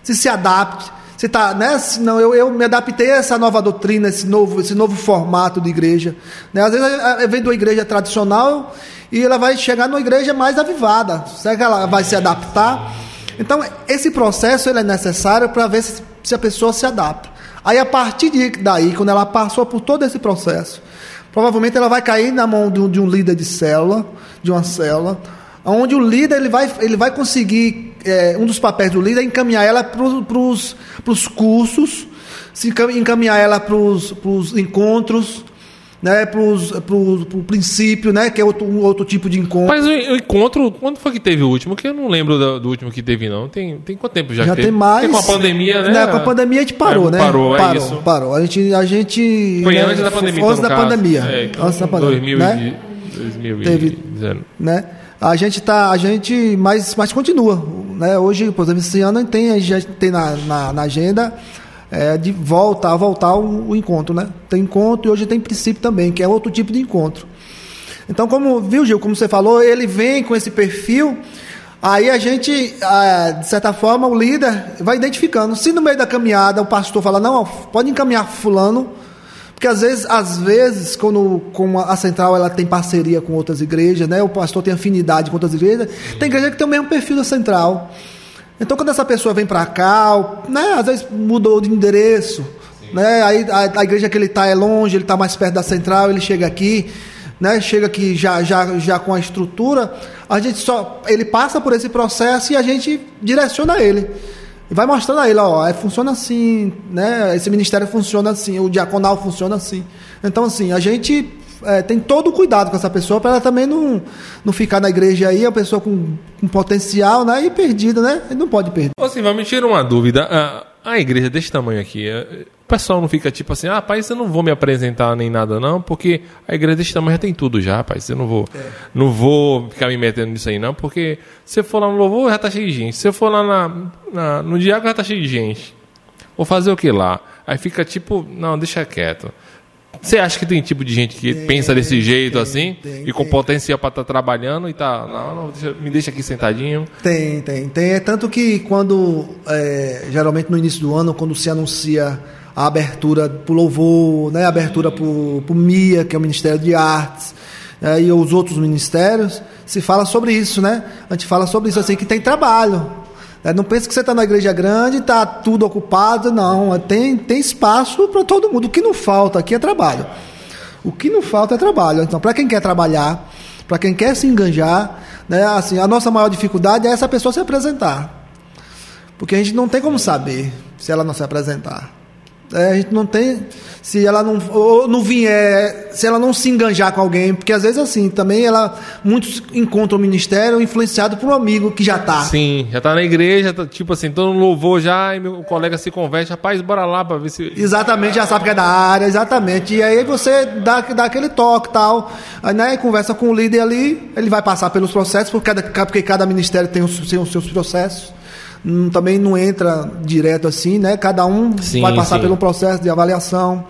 Se se adapte. Se tá, né? Não, eu, eu me adaptei a essa nova doutrina, esse novo, esse novo formato de igreja. Né? Às vezes vem de uma igreja tradicional e ela vai chegar numa igreja mais avivada. Será que ela vai se adaptar? Então, esse processo ele é necessário para ver se, se, a pessoa se adapta. Aí, a partir de, daí, quando ela passou por todo esse processo, provavelmente ela vai cair na mão de um, de um líder de célula, de uma célula, onde o líder ele vai, ele vai conseguir, é, um dos papéis do líder é encaminhar ela para os cursos, se encaminhar ela para os encontros, né, para o princípio, né, que é outro, um outro tipo de encontro. Mas o, o, encontro, quando foi que teve o último? Que eu não lembro do, do último que teve, não. Tem, tem quanto tempo já, já que tem mais. Porque com a pandemia, né? né? Com a pandemia a gente parou, é, né? Parou, é parou, isso. Parou. A gente, a gente foi né, antes da pandemia. Antes então, da pandemia. É, então, antes da pandemia. 2000, né? 2000 teve, né? A gente tá, a gente, mas, mas continua, né? Hoje, por exemplo, esse ano tem, a gente tem na, na, na agenda é, de volta a voltar o, o, encontro, né? Tem encontro e hoje tem princípio também, que é outro tipo de encontro. Então, como viu, Gil, como você falou, ele vem com esse perfil, aí a gente, é, de certa forma, o líder vai identificando. Se no meio da caminhada o pastor fala, não, pode encaminhar fulano, porque às vezes, às vezes, quando como a central ela tem parceria com outras igrejas, né? O pastor tem afinidade com outras igrejas, tem igreja que tem o mesmo perfil da central. Então, quando essa pessoa vem para cá, né, às vezes mudou de endereço, né, aí a, a, igreja que ele está é longe, ele está mais perto da central, ele chega aqui, né, chega aqui já, já, já com a estrutura, a gente só, ele passa por esse processo e a gente direciona ele. E vai mostrando a ele, ó, é, funciona assim, né, esse ministério funciona assim, o diaconal funciona assim. Então, assim, a gente é, tem todo o cuidado com essa pessoa para ela também não, não ficar na igreja aí, a pessoa com, com potencial, né? E perdida, né? Ele não pode perder. Assim, vai me tirar uma dúvida. A, a igreja desse tamanho aqui, é, o pessoal não fica tipo assim, ah, pai, eu não vou me apresentar nem nada, não, porque a igreja desse tamanho já tem tudo já, pai. Eu não vou, é. não vou ficar me metendo nisso aí, não, porque se eu for lá no louvor, já tá cheio de gente. Se eu for lá na, na no diácono, já tá cheio de gente. Vou fazer o que lá? Aí fica tipo, não, deixa quieto. Você acha que tem tipo de gente que tem, pensa desse jeito tem, assim tem, e com potencial para estar tá trabalhando e tá, não, não deixa, me deixa aqui sentadinho? Tem, tem, tem. É tanto que quando é, geralmente no início do ano, quando se anuncia a abertura para o louvor, né, a abertura para o MIA, que é o Ministério de Artes, é, e os outros ministérios, se fala sobre isso, né? A gente fala sobre isso assim que tem trabalho. É, não pense que você está na igreja grande está tudo ocupado, não. É, tem, tem espaço para todo mundo. O que não falta aqui é trabalho. O que não falta é trabalho. Então, para quem quer trabalhar, para quem quer se enganjar, né, assim, a nossa maior dificuldade é essa pessoa se apresentar. Porque a gente não tem como saber se ela não se apresentar. É, a gente não tem. Se ela não, ou não vier, se ela não se enganjar com alguém, porque às vezes assim, também ela. Muitos encontram o ministério influenciado por um amigo que já está. Sim, já está na igreja, tá, tipo assim, todo mundo louvou já, e meu colega se converte, rapaz, bora lá para ver se. Exatamente, já sabe que é da área, exatamente. E aí você dá, dá aquele toque tal. Aí, né, conversa com o líder ali, ele vai passar pelos processos, porque cada, porque cada ministério tem os, tem os seus processos também não entra direto assim, né? Cada um sim, vai passar sim. pelo processo de avaliação,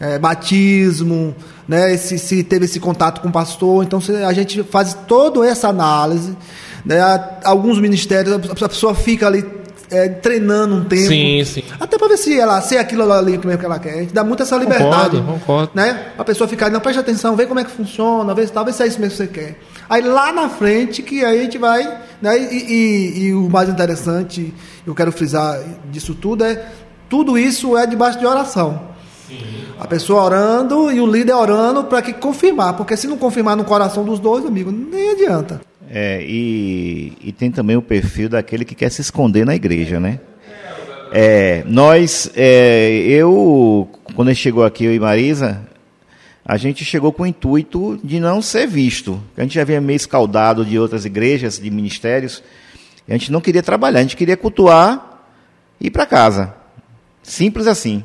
é, batismo, né? Se, se teve esse contato com o pastor, então a gente faz toda essa análise. Né? Alguns ministérios, a pessoa fica ali é, treinando um tempo. Sim, sim. Até para ver se ela se é aquilo ali mesmo que ela quer. A gente dá muito essa liberdade. Concordo, concordo. Né? A pessoa ficar, não, preste atenção, vê como é que funciona, vê, talvez se é isso mesmo que você quer. Aí lá na frente que aí a gente vai. Né? E, e, e o mais interessante, eu quero frisar disso tudo, é tudo isso é debaixo de oração. Sim. A pessoa orando e o líder orando para que confirmar, porque se não confirmar no coração dos dois, amigo, nem adianta. É, e, e tem também o perfil daquele que quer se esconder na igreja, né? É, nós, é, eu, quando a gente chegou aqui, eu e Marisa, a gente chegou com o intuito de não ser visto. A gente já vinha meio escaldado de outras igrejas, de ministérios. a gente não queria trabalhar, a gente queria cultuar e ir para casa. Simples assim.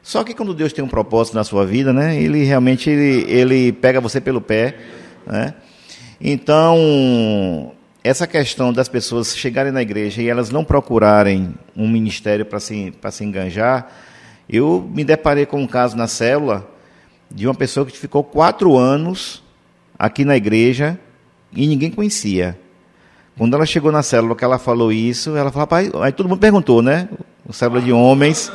Só que quando Deus tem um propósito na sua vida, né, ele realmente ele, ele pega você pelo pé. Né? Então, essa questão das pessoas chegarem na igreja e elas não procurarem um ministério para se, se enganjar, eu me deparei com um caso na célula de uma pessoa que ficou quatro anos aqui na igreja e ninguém conhecia. Quando ela chegou na célula que ela falou isso, ela falou, rapaz, aí todo mundo perguntou, né? Célula de homens.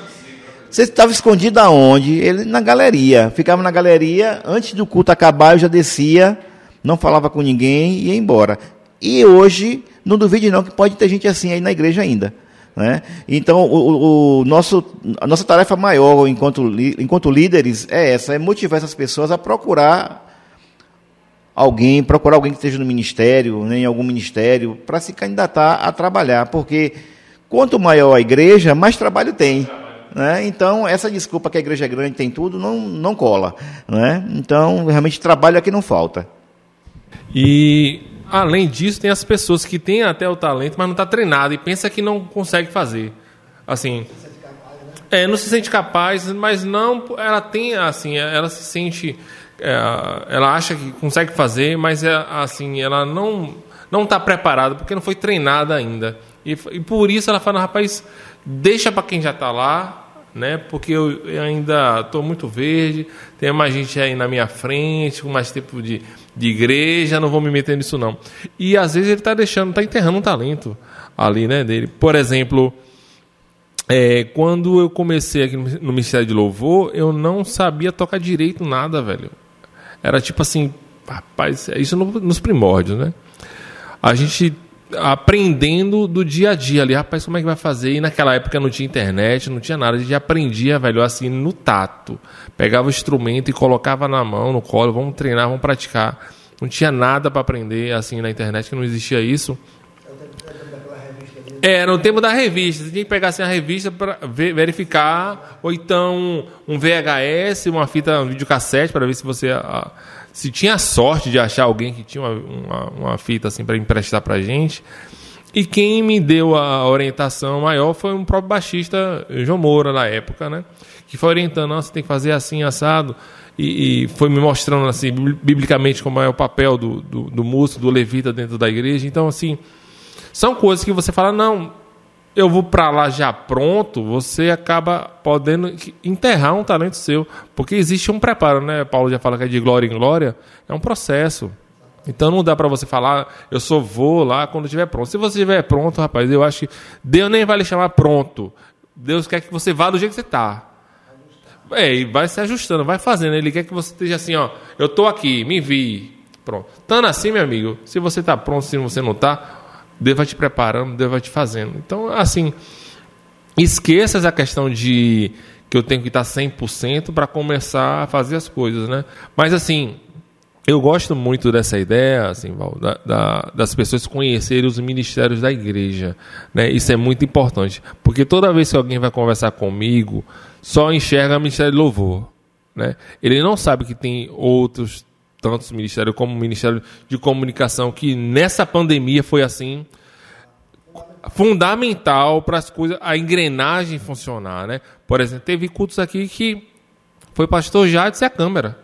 Você estava escondido aonde? Ele na galeria. Ficava na galeria, antes do culto acabar, eu já descia, não falava com ninguém e ia embora. E hoje, não duvide não que pode ter gente assim aí na igreja ainda. Né? Então, o, o, nosso, a nossa tarefa maior enquanto, enquanto líderes é essa, é motivar essas pessoas a procurar alguém, procurar alguém que esteja no ministério, né, em algum ministério, para se candidatar a trabalhar, porque quanto maior a igreja, mais trabalho tem. Né? Então, essa desculpa que a igreja é grande tem tudo, não, não cola. Né? Então, realmente, trabalho aqui não falta. E além disso, tem as pessoas que têm até o talento, mas não está treinado e pensa que não consegue fazer. Assim, é, não se sente capaz, mas não, ela tem assim, ela se sente, é, ela acha que consegue fazer, mas é, assim, ela não não está preparada porque não foi treinada ainda. E, e por isso ela fala, rapaz, deixa para quem já está lá, né? Porque eu, ainda estou muito verde, tem mais gente aí na minha frente, com mais tempo de, de igreja, não vou me meter nisso não. E às vezes ele está deixando, está enterrando um talento ali, né, dele. Por exemplo, é, quando eu comecei aqui no Ministério de Louvor, eu não sabia tocar direito nada, velho. Era tipo assim, rapaz, é isso nos primórdios, né? A gente aprendendo do dia a dia ali, rapaz, como é que vai fazer? E naquela época não tinha internet, não tinha nada, a gente aprendia, velho, assim, no tato. Pegava o instrumento e colocava na mão, no colo, vamos treinar, vamos praticar. Não tinha nada para aprender, assim, na internet, que não existia isso. É, no tempo da revista. Você tinha que pegar assim, a revista para verificar, ou então um VHS, uma fita, um videocassete, para ver se você se tinha sorte de achar alguém que tinha uma, uma, uma fita assim para emprestar para gente. E quem me deu a orientação maior foi um próprio baixista, João Moura, na época, né? Que foi orientando, Nossa, você tem que fazer assim, assado. E, e, foi me mostrando, assim, biblicamente como é o papel do, do, do músico, do levita dentro da igreja. Então, assim, são coisas que você fala, não, eu vou para lá já pronto, você acaba podendo enterrar um talento seu, porque existe um preparo, né? Paulo já fala que é de glória em glória, é um processo. Então não dá para você falar, eu só vou lá quando estiver pronto. Se você estiver pronto, rapaz, eu acho que Deus nem vai lhe chamar pronto. Deus quer que você vá do jeito que você está. É, e vai se ajustando, vai fazendo. Ele quer que você esteja assim, ó, eu estou aqui, me vi. Pronto. Estando assim, meu amigo, se você está pronto, se você não está, Deus vai te preparando, Deus vai te fazendo. Então, assim, esqueça essa questão de que eu tenho que estar 100% para começar a fazer as coisas, né? Mas, assim, eu gosto muito dessa ideia, assim, Val, da, da, das pessoas conhecerem os ministérios da igreja. Né? Isso é muito importante. Porque toda vez que alguém vai conversar comigo, só enxerga o ministério de louvor. Né? Ele não sabe que tem outros tantos ministérios como o Ministério de Comunicação, que nessa pandemia foi assim fundamental para as coisas, a engrenagem funcionar, né? Por exemplo, teve cultos aqui que foi pastor Jades e a câmera,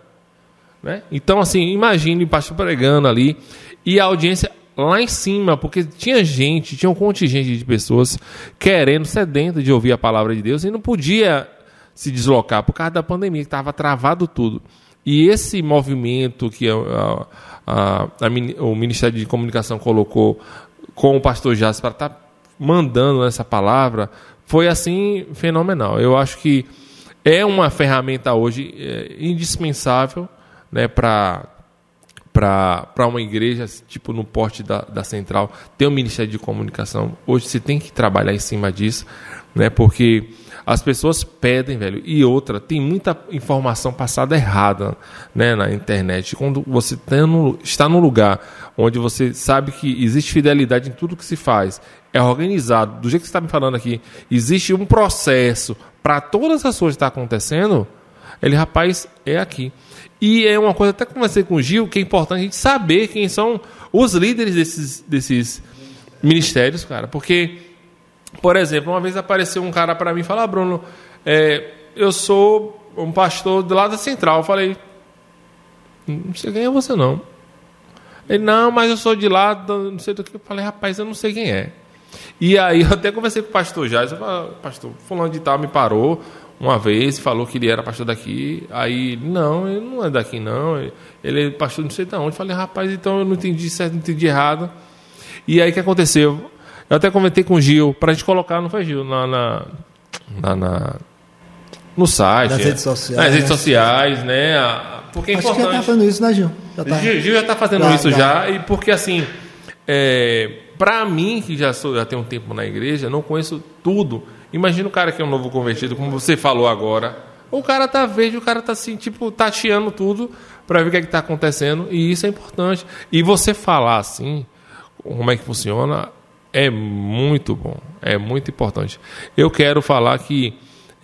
né? Então, assim, imagine o pastor pregando ali e a audiência lá em cima, porque tinha gente, tinha um contingente de pessoas querendo, sedento de ouvir a palavra de Deus e não podia se deslocar por causa da pandemia, que estava travado tudo. E esse movimento que a, a, a, o Ministério de Comunicação colocou com o pastor Jazz para estar tá mandando essa palavra foi assim fenomenal. Eu acho que é uma ferramenta hoje é, indispensável né, para para uma igreja, tipo no porte da, da central, ter um ministério de comunicação. Hoje você tem que trabalhar em cima disso, né, porque As pessoas pedem, velho. E outra, tem muita informação passada errada né, na internet. Quando você tá no, está num lugar onde você sabe que existe fidelidade em tudo que se faz, é organizado, do jeito que você está me falando aqui, existe um processo para todas as coisas que estão tá acontecendo, ele, rapaz, é aqui. E é uma coisa, até conversei com o Gil, que é importante a gente saber quem são os líderes desses, desses ministérios, cara. Porque, por exemplo, uma vez apareceu um cara para mim e falou: ah, Bruno, é, eu sou um pastor do lado da central. Eu falei: não sei quem é você, não. Ele, não, mas eu sou de lá, não sei do que. Eu falei: rapaz, eu não sei quem é. E aí eu até conversei com o pastor Jais, falei, pastor, fulano de tal me parou uma vez, falou que ele era pastor daqui, aí, não, ele não é daqui não, ele é pastor não sei de onde. Falei, rapaz, então eu não entendi certo, não entendi errado. E aí o que aconteceu? Eu até comentei com o Gil, para a gente colocar, não foi Gil, na, na, na, na no site. Nas redes sociais. Nas redes sociais, né? Porque é Acho importante. que já tá fazendo isso, né, Gil? Já tá. Gil, Gil já está fazendo já, isso já. já, e porque assim, é, para mim, que já, sou, já tenho um tempo na igreja, não conheço tudo. Imagina o cara que é um novo convertido, como você falou agora. O cara tá verde, o cara tá assim, tipo, tateando tudo para ver o que é que tá acontecendo. E isso é importante. E você falar assim, como é que funciona, é muito bom, é muito importante. Eu quero falar que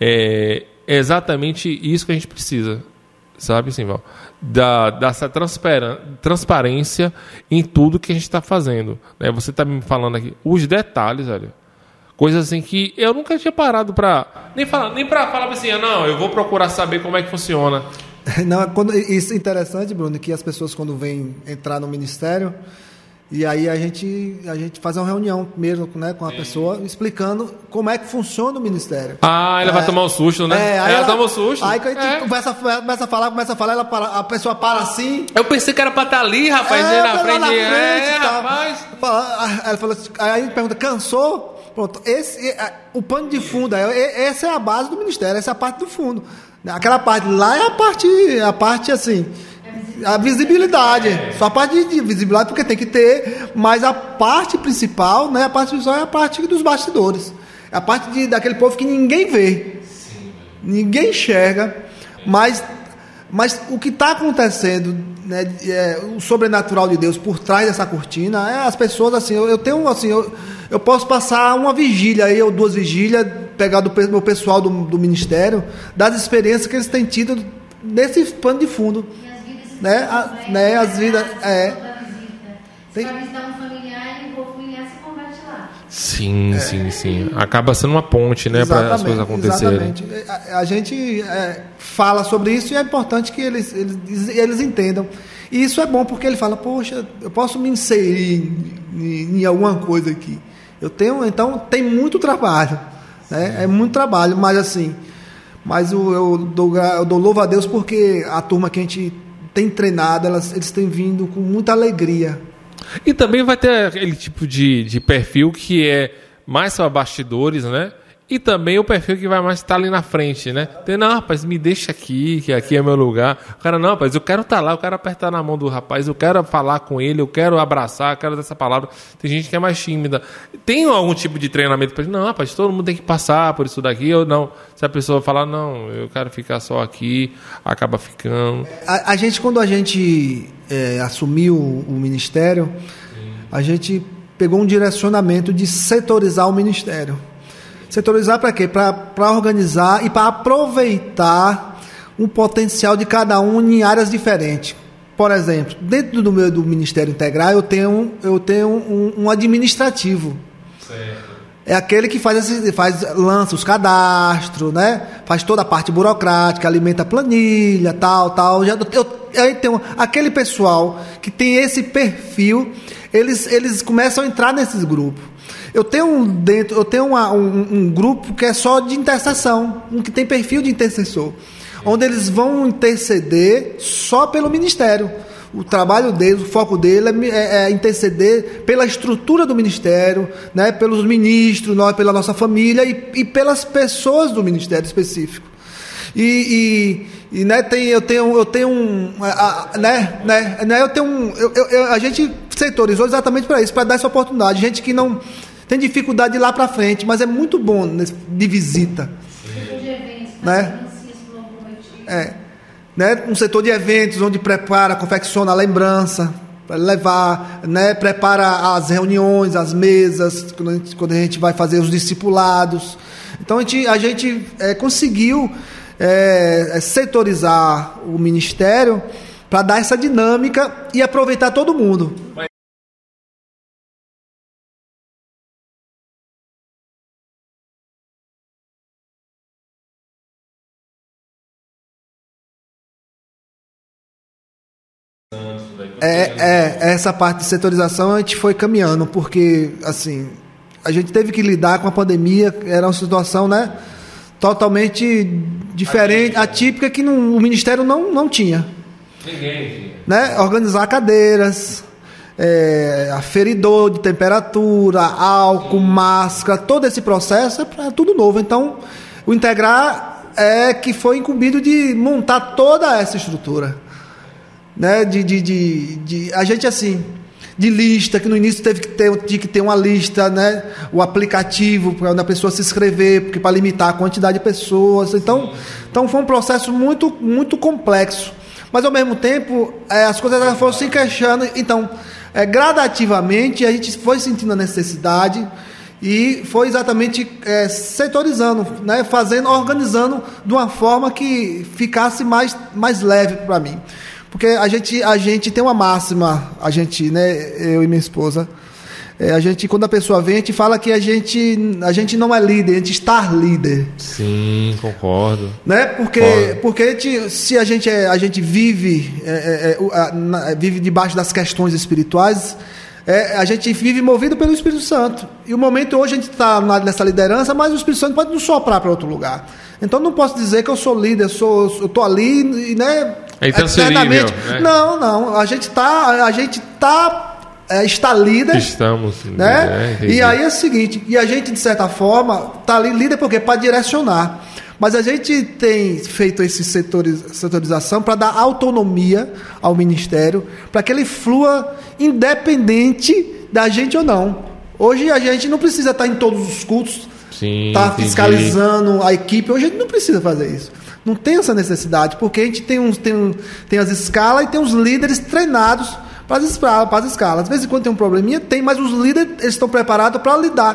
é exatamente isso que a gente precisa, sabe, Simval? Da, dessa transparência em tudo que a gente está fazendo. Né? Você está me falando aqui os detalhes, olha. Coisas assim que eu nunca tinha parado para nem falar, nem para falar assim, ah, não, eu vou procurar saber como é que funciona. Não, quando, isso é interessante, Bruno, que as pessoas quando vêm entrar no ministério, e aí a gente, a gente faz uma reunião mesmo né, com a pessoa explicando como é que funciona o ministério. Ah, ela é, vai tomar um susto, né? É, aí ela, ela toma um susto. Aí quando a gente é. começa, começa a falar, começa a falar, ela para, a pessoa para assim. Eu pensei que era para estar tá ali, rapaz, é, na frente. Na frente é, tá. rapaz. Ela falou assim, aí a gente pergunta, cansou? Pronto, esse, é, o pano de fundo, essa é a base do ministério, essa é a parte do fundo. Aquela parte lá é a parte, a parte assim a visibilidade. Só a parte de visibilidade, porque tem que ter, mas a parte principal, né? A parte principal é a parte dos bastidores. É a parte de, daquele povo que ninguém vê. Ninguém enxerga, mas, mas o que está acontecendo, né, é, o sobrenatural de Deus por trás dessa cortina, é as pessoas assim, eu, eu tenho assim, eu, eu posso passar uma vigília aí, ou duas vigílias, pegar do meu pessoal do, do ministério, das experiências que eles têm tido nesse pano de fundo né? A, né? As vidas. É. Tem... um familiar e o familiar se converte lá. Sim, é. sim, sim. Acaba sendo uma ponte, né, para as coisas acontecerem. Exatamente. A, a gente é, fala sobre isso e é importante que eles, eles, eles entendam. E isso é bom porque ele fala, poxa, eu posso me inserir em, em alguma coisa aqui. Eu tenho, então tem muito trabalho, né? É muito trabalho, mas assim, mas eu, eu, dou, eu dou louvo a Deus porque a turma que a gente têm treinado, elas, eles têm vindo com muita alegria. E também vai ter aquele tipo de, de perfil que é mais para bastidores, né? E também o perfil que vai mais estar ali na frente, né? Tem, não, rapaz, me deixa aqui, que aqui é meu lugar. O cara, não, rapaz, eu quero estar lá, eu quero apertar na mão do rapaz, eu quero falar com ele, eu quero abraçar, eu quero dar essa palavra. Tem gente que é mais tímida. Tem algum tipo de treinamento para Não, rapaz, todo mundo tem que passar por isso daqui, ou não. Se a pessoa falar, não, eu quero ficar só aqui, acaba ficando. A, a gente, quando a gente é, assumiu o, ministério, a gente pegou um direcionamento de setorizar o ministério. Setorizar para quê? Para organizar e para aproveitar o potencial de cada um em áreas diferentes. Por exemplo, dentro do meu do Ministério Integral eu tenho, eu tenho um, um administrativo. Certo. É aquele que faz, esse, faz lança os cadastros, né? Faz toda a parte burocrática, alimenta a planilha, tal, tal. Já, eu, eu tenho aquele pessoal que tem esse perfil, eles, eles começam a entrar nesses grupos. Eu tenho dentro, eu tenho uma, um, um, grupo que é só de intercessão, um que tem perfil de intercessor, onde eles vão interceder só pelo ministério. O trabalho deles, o foco dele é, é, é interceder pela estrutura do ministério, né, pelos ministros, nós, pela nossa família e, e pelas pessoas do ministério específico. E, e, e, né, tem, eu tenho, eu tenho um, a, a, né, né, né, eu tenho um, eu, eu, a gente setorizou exatamente para isso, para dar essa oportunidade. Gente que não tem dificuldade de lá para frente, mas é muito bom de visita. né? É, né? Um setor de eventos onde prepara, confecciona a lembrança, para levar, né? Prepara as reuniões, as mesas, quando a gente, quando a gente vai fazer os discipulados. Então a gente, a gente é, conseguiu é, setorizar o ministério para dar essa dinâmica e aproveitar todo mundo. É, é, essa parte de setorização a gente foi caminhando, porque assim, a gente teve que lidar com a pandemia, era uma situação, né, totalmente diferente, atípica, que não, o Ministério não, não tinha. Ninguém. Né? Organizar cadeiras, é, aferidor de temperatura, álcool, máscara, todo esse processo é pra, tudo novo. Então, o integrar é que foi incumbido de montar toda essa estrutura né? De, de, de, de, a gente assim, de lista, que no início teve que ter, tinha que ter uma lista, né? O aplicativo para a pessoa se inscrever, porque para limitar a quantidade de pessoas. Então, então foi um processo muito, muito complexo. Mas ao mesmo tempo, é, as coisas foram se encaixando. Então, é, gradativamente a gente foi sentindo a necessidade e foi exatamente é, setorizando, né, fazendo, organizando de uma forma que ficasse mais, mais leve para mim. Porque a gente, a gente tem uma máxima, a gente, né, eu e minha esposa, é, a gente, quando a pessoa vem, a gente fala que a gente, a gente não é líder, a gente está líder. Sim, concordo. Né? Porque, concordo. porque a gente, se a gente, é, a gente vive, é, é, na, vive debaixo das questões espirituais, é, a gente vive movido pelo Espírito Santo. E o momento hoje a gente está nessa liderança, mas o Espírito Santo pode nos soprar para outro lugar. Então não posso dizer que eu sou líder, sou, eu estou ali, né? É eternamente. Né? Não, não. A gente está, a gente tá, é, está líder. Estamos. Né? É, e aí é o seguinte, e a gente de certa forma está ali líder porque para direcionar. Mas a gente tem feito esse setoriz, setorização para dar autonomia ao ministério, para que ele flua independente da gente ou não. Hoje a gente não precisa estar em todos os cultos, estar tá fiscalizando a equipe. Hoje a gente não precisa fazer isso. Não tem essa necessidade, porque a gente tem, uns, tem, um, tem as escalas e tem os líderes treinados para as, para as escalas. Às vezes, quando tem um probleminha, tem, mas os líderes eles estão preparados para lidar,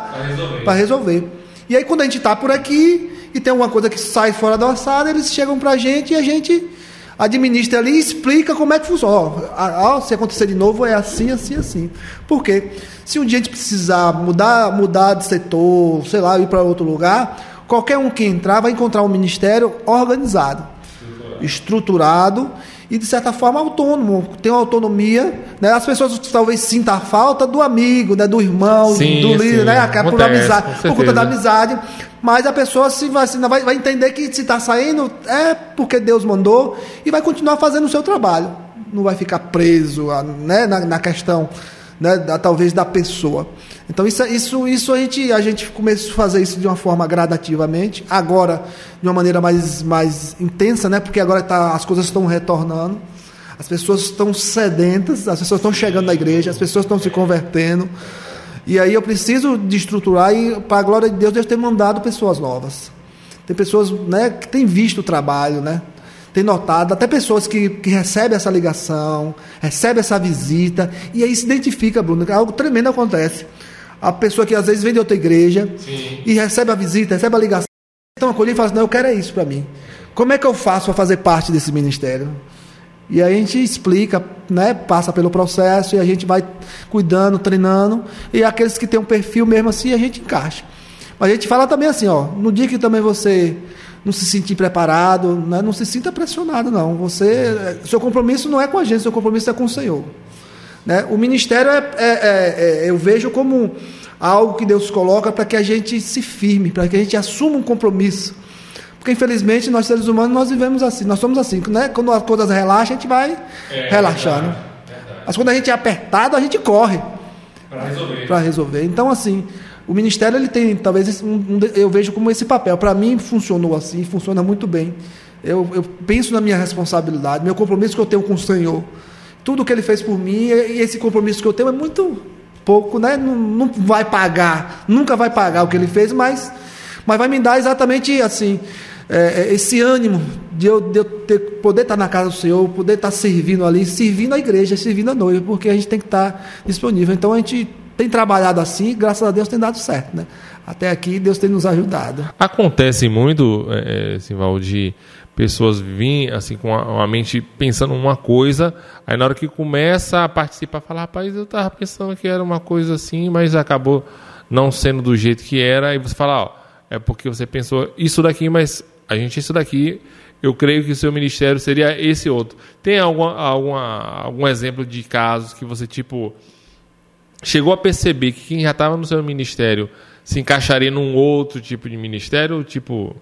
para resolver. resolver. E aí, quando a gente está por aqui e tem alguma coisa que sai fora da alçada, eles chegam para a gente e a gente administra ali e explica como é que funciona. Ó, ó, se acontecer de novo, é assim, assim, assim. Por quê? Se um dia a gente precisar mudar, mudar de setor, sei lá, ir para outro lugar, Qualquer um que entrar vai encontrar um ministério organizado, estruturado, estruturado e, de certa forma, autônomo, tem uma autonomia. Né? As pessoas talvez sintam a falta do amigo, né? do irmão, sim, do líder, né? por, amizade, por conta da amizade. Mas a pessoa se vai, vai, vai entender que se está saindo é porque Deus mandou e vai continuar fazendo o seu trabalho. Não vai ficar preso né? na, na questão né, da, talvez da pessoa. Então isso, isso, isso a gente a gente começou a fazer isso de uma forma gradativamente, agora de uma maneira mais, mais intensa, né? Porque agora tá, as coisas estão retornando, as pessoas estão sedentas, as pessoas estão chegando na igreja, as pessoas estão se convertendo. E aí eu preciso de estruturar e para a glória de Deus Deus tem mandado pessoas novas. Tem pessoas, né, que têm visto o trabalho, né? Tem notado, até pessoas que, que recebem essa ligação, recebem essa visita, e aí se identifica, Bruno, que algo tremendo acontece. A pessoa que às vezes vem de outra igreja Sim. e recebe a visita, recebe a ligação, então acolhe e fala assim, não, eu quero é isso para mim. Como é que eu faço para fazer parte desse ministério? E aí a gente explica, né, passa pelo processo e a gente vai cuidando, treinando, e aqueles que têm um perfil mesmo assim, a gente encaixa. Mas a gente fala também assim, ó, no dia que também você não se sentir preparado, né? não se sinta pressionado, não. Você, seu compromisso não é com a gente, seu compromisso é com o Senhor. Né? O ministério é, é, é, é eu vejo como algo que Deus coloca para que a gente se firme, para que a gente assuma um compromisso. Porque infelizmente nós seres humanos nós vivemos assim, nós somos assim, né? Quando as coisas relaxam, a gente vai é, relaxando. Verdade, verdade. Mas quando a gente é apertado, a gente corre para resolver. Para resolver. Então assim, o ministério ele tem, talvez, um, um, eu vejo como esse papel. Para mim, funcionou assim, funciona muito bem. Eu, eu, penso na minha responsabilidade, meu compromisso que eu tenho com o Senhor. Tudo que Ele fez por mim, e esse compromisso que eu tenho é muito pouco, né? Não, não vai pagar, nunca vai pagar o que Ele fez, mas, mas vai me dar exatamente assim. é, é, esse ânimo de eu, de eu ter, poder estar na casa do Senhor, poder estar servindo ali, servindo a igreja, servindo a noiva, porque a gente tem que estar disponível. Então a gente tem trabalhado assim, graças a Deus tem dado certo, né? Até aqui Deus tem nos ajudado. Acontece muito, é, Simval, de pessoas virem assim com a, mente pensando uma coisa, aí na hora que começa a participar, fala, rapaz, eu estava pensando que era uma coisa assim, mas acabou não sendo do jeito que era, aí você fala, ó, é porque você pensou isso daqui, mas a gente isso daqui, eu creio que o seu ministério seria esse outro. Tem alguma, alguma, algum exemplo de casos que você, tipo, chegou a perceber que quem já estava no seu ministério se encaixaria num outro tipo de ministério? Tipo,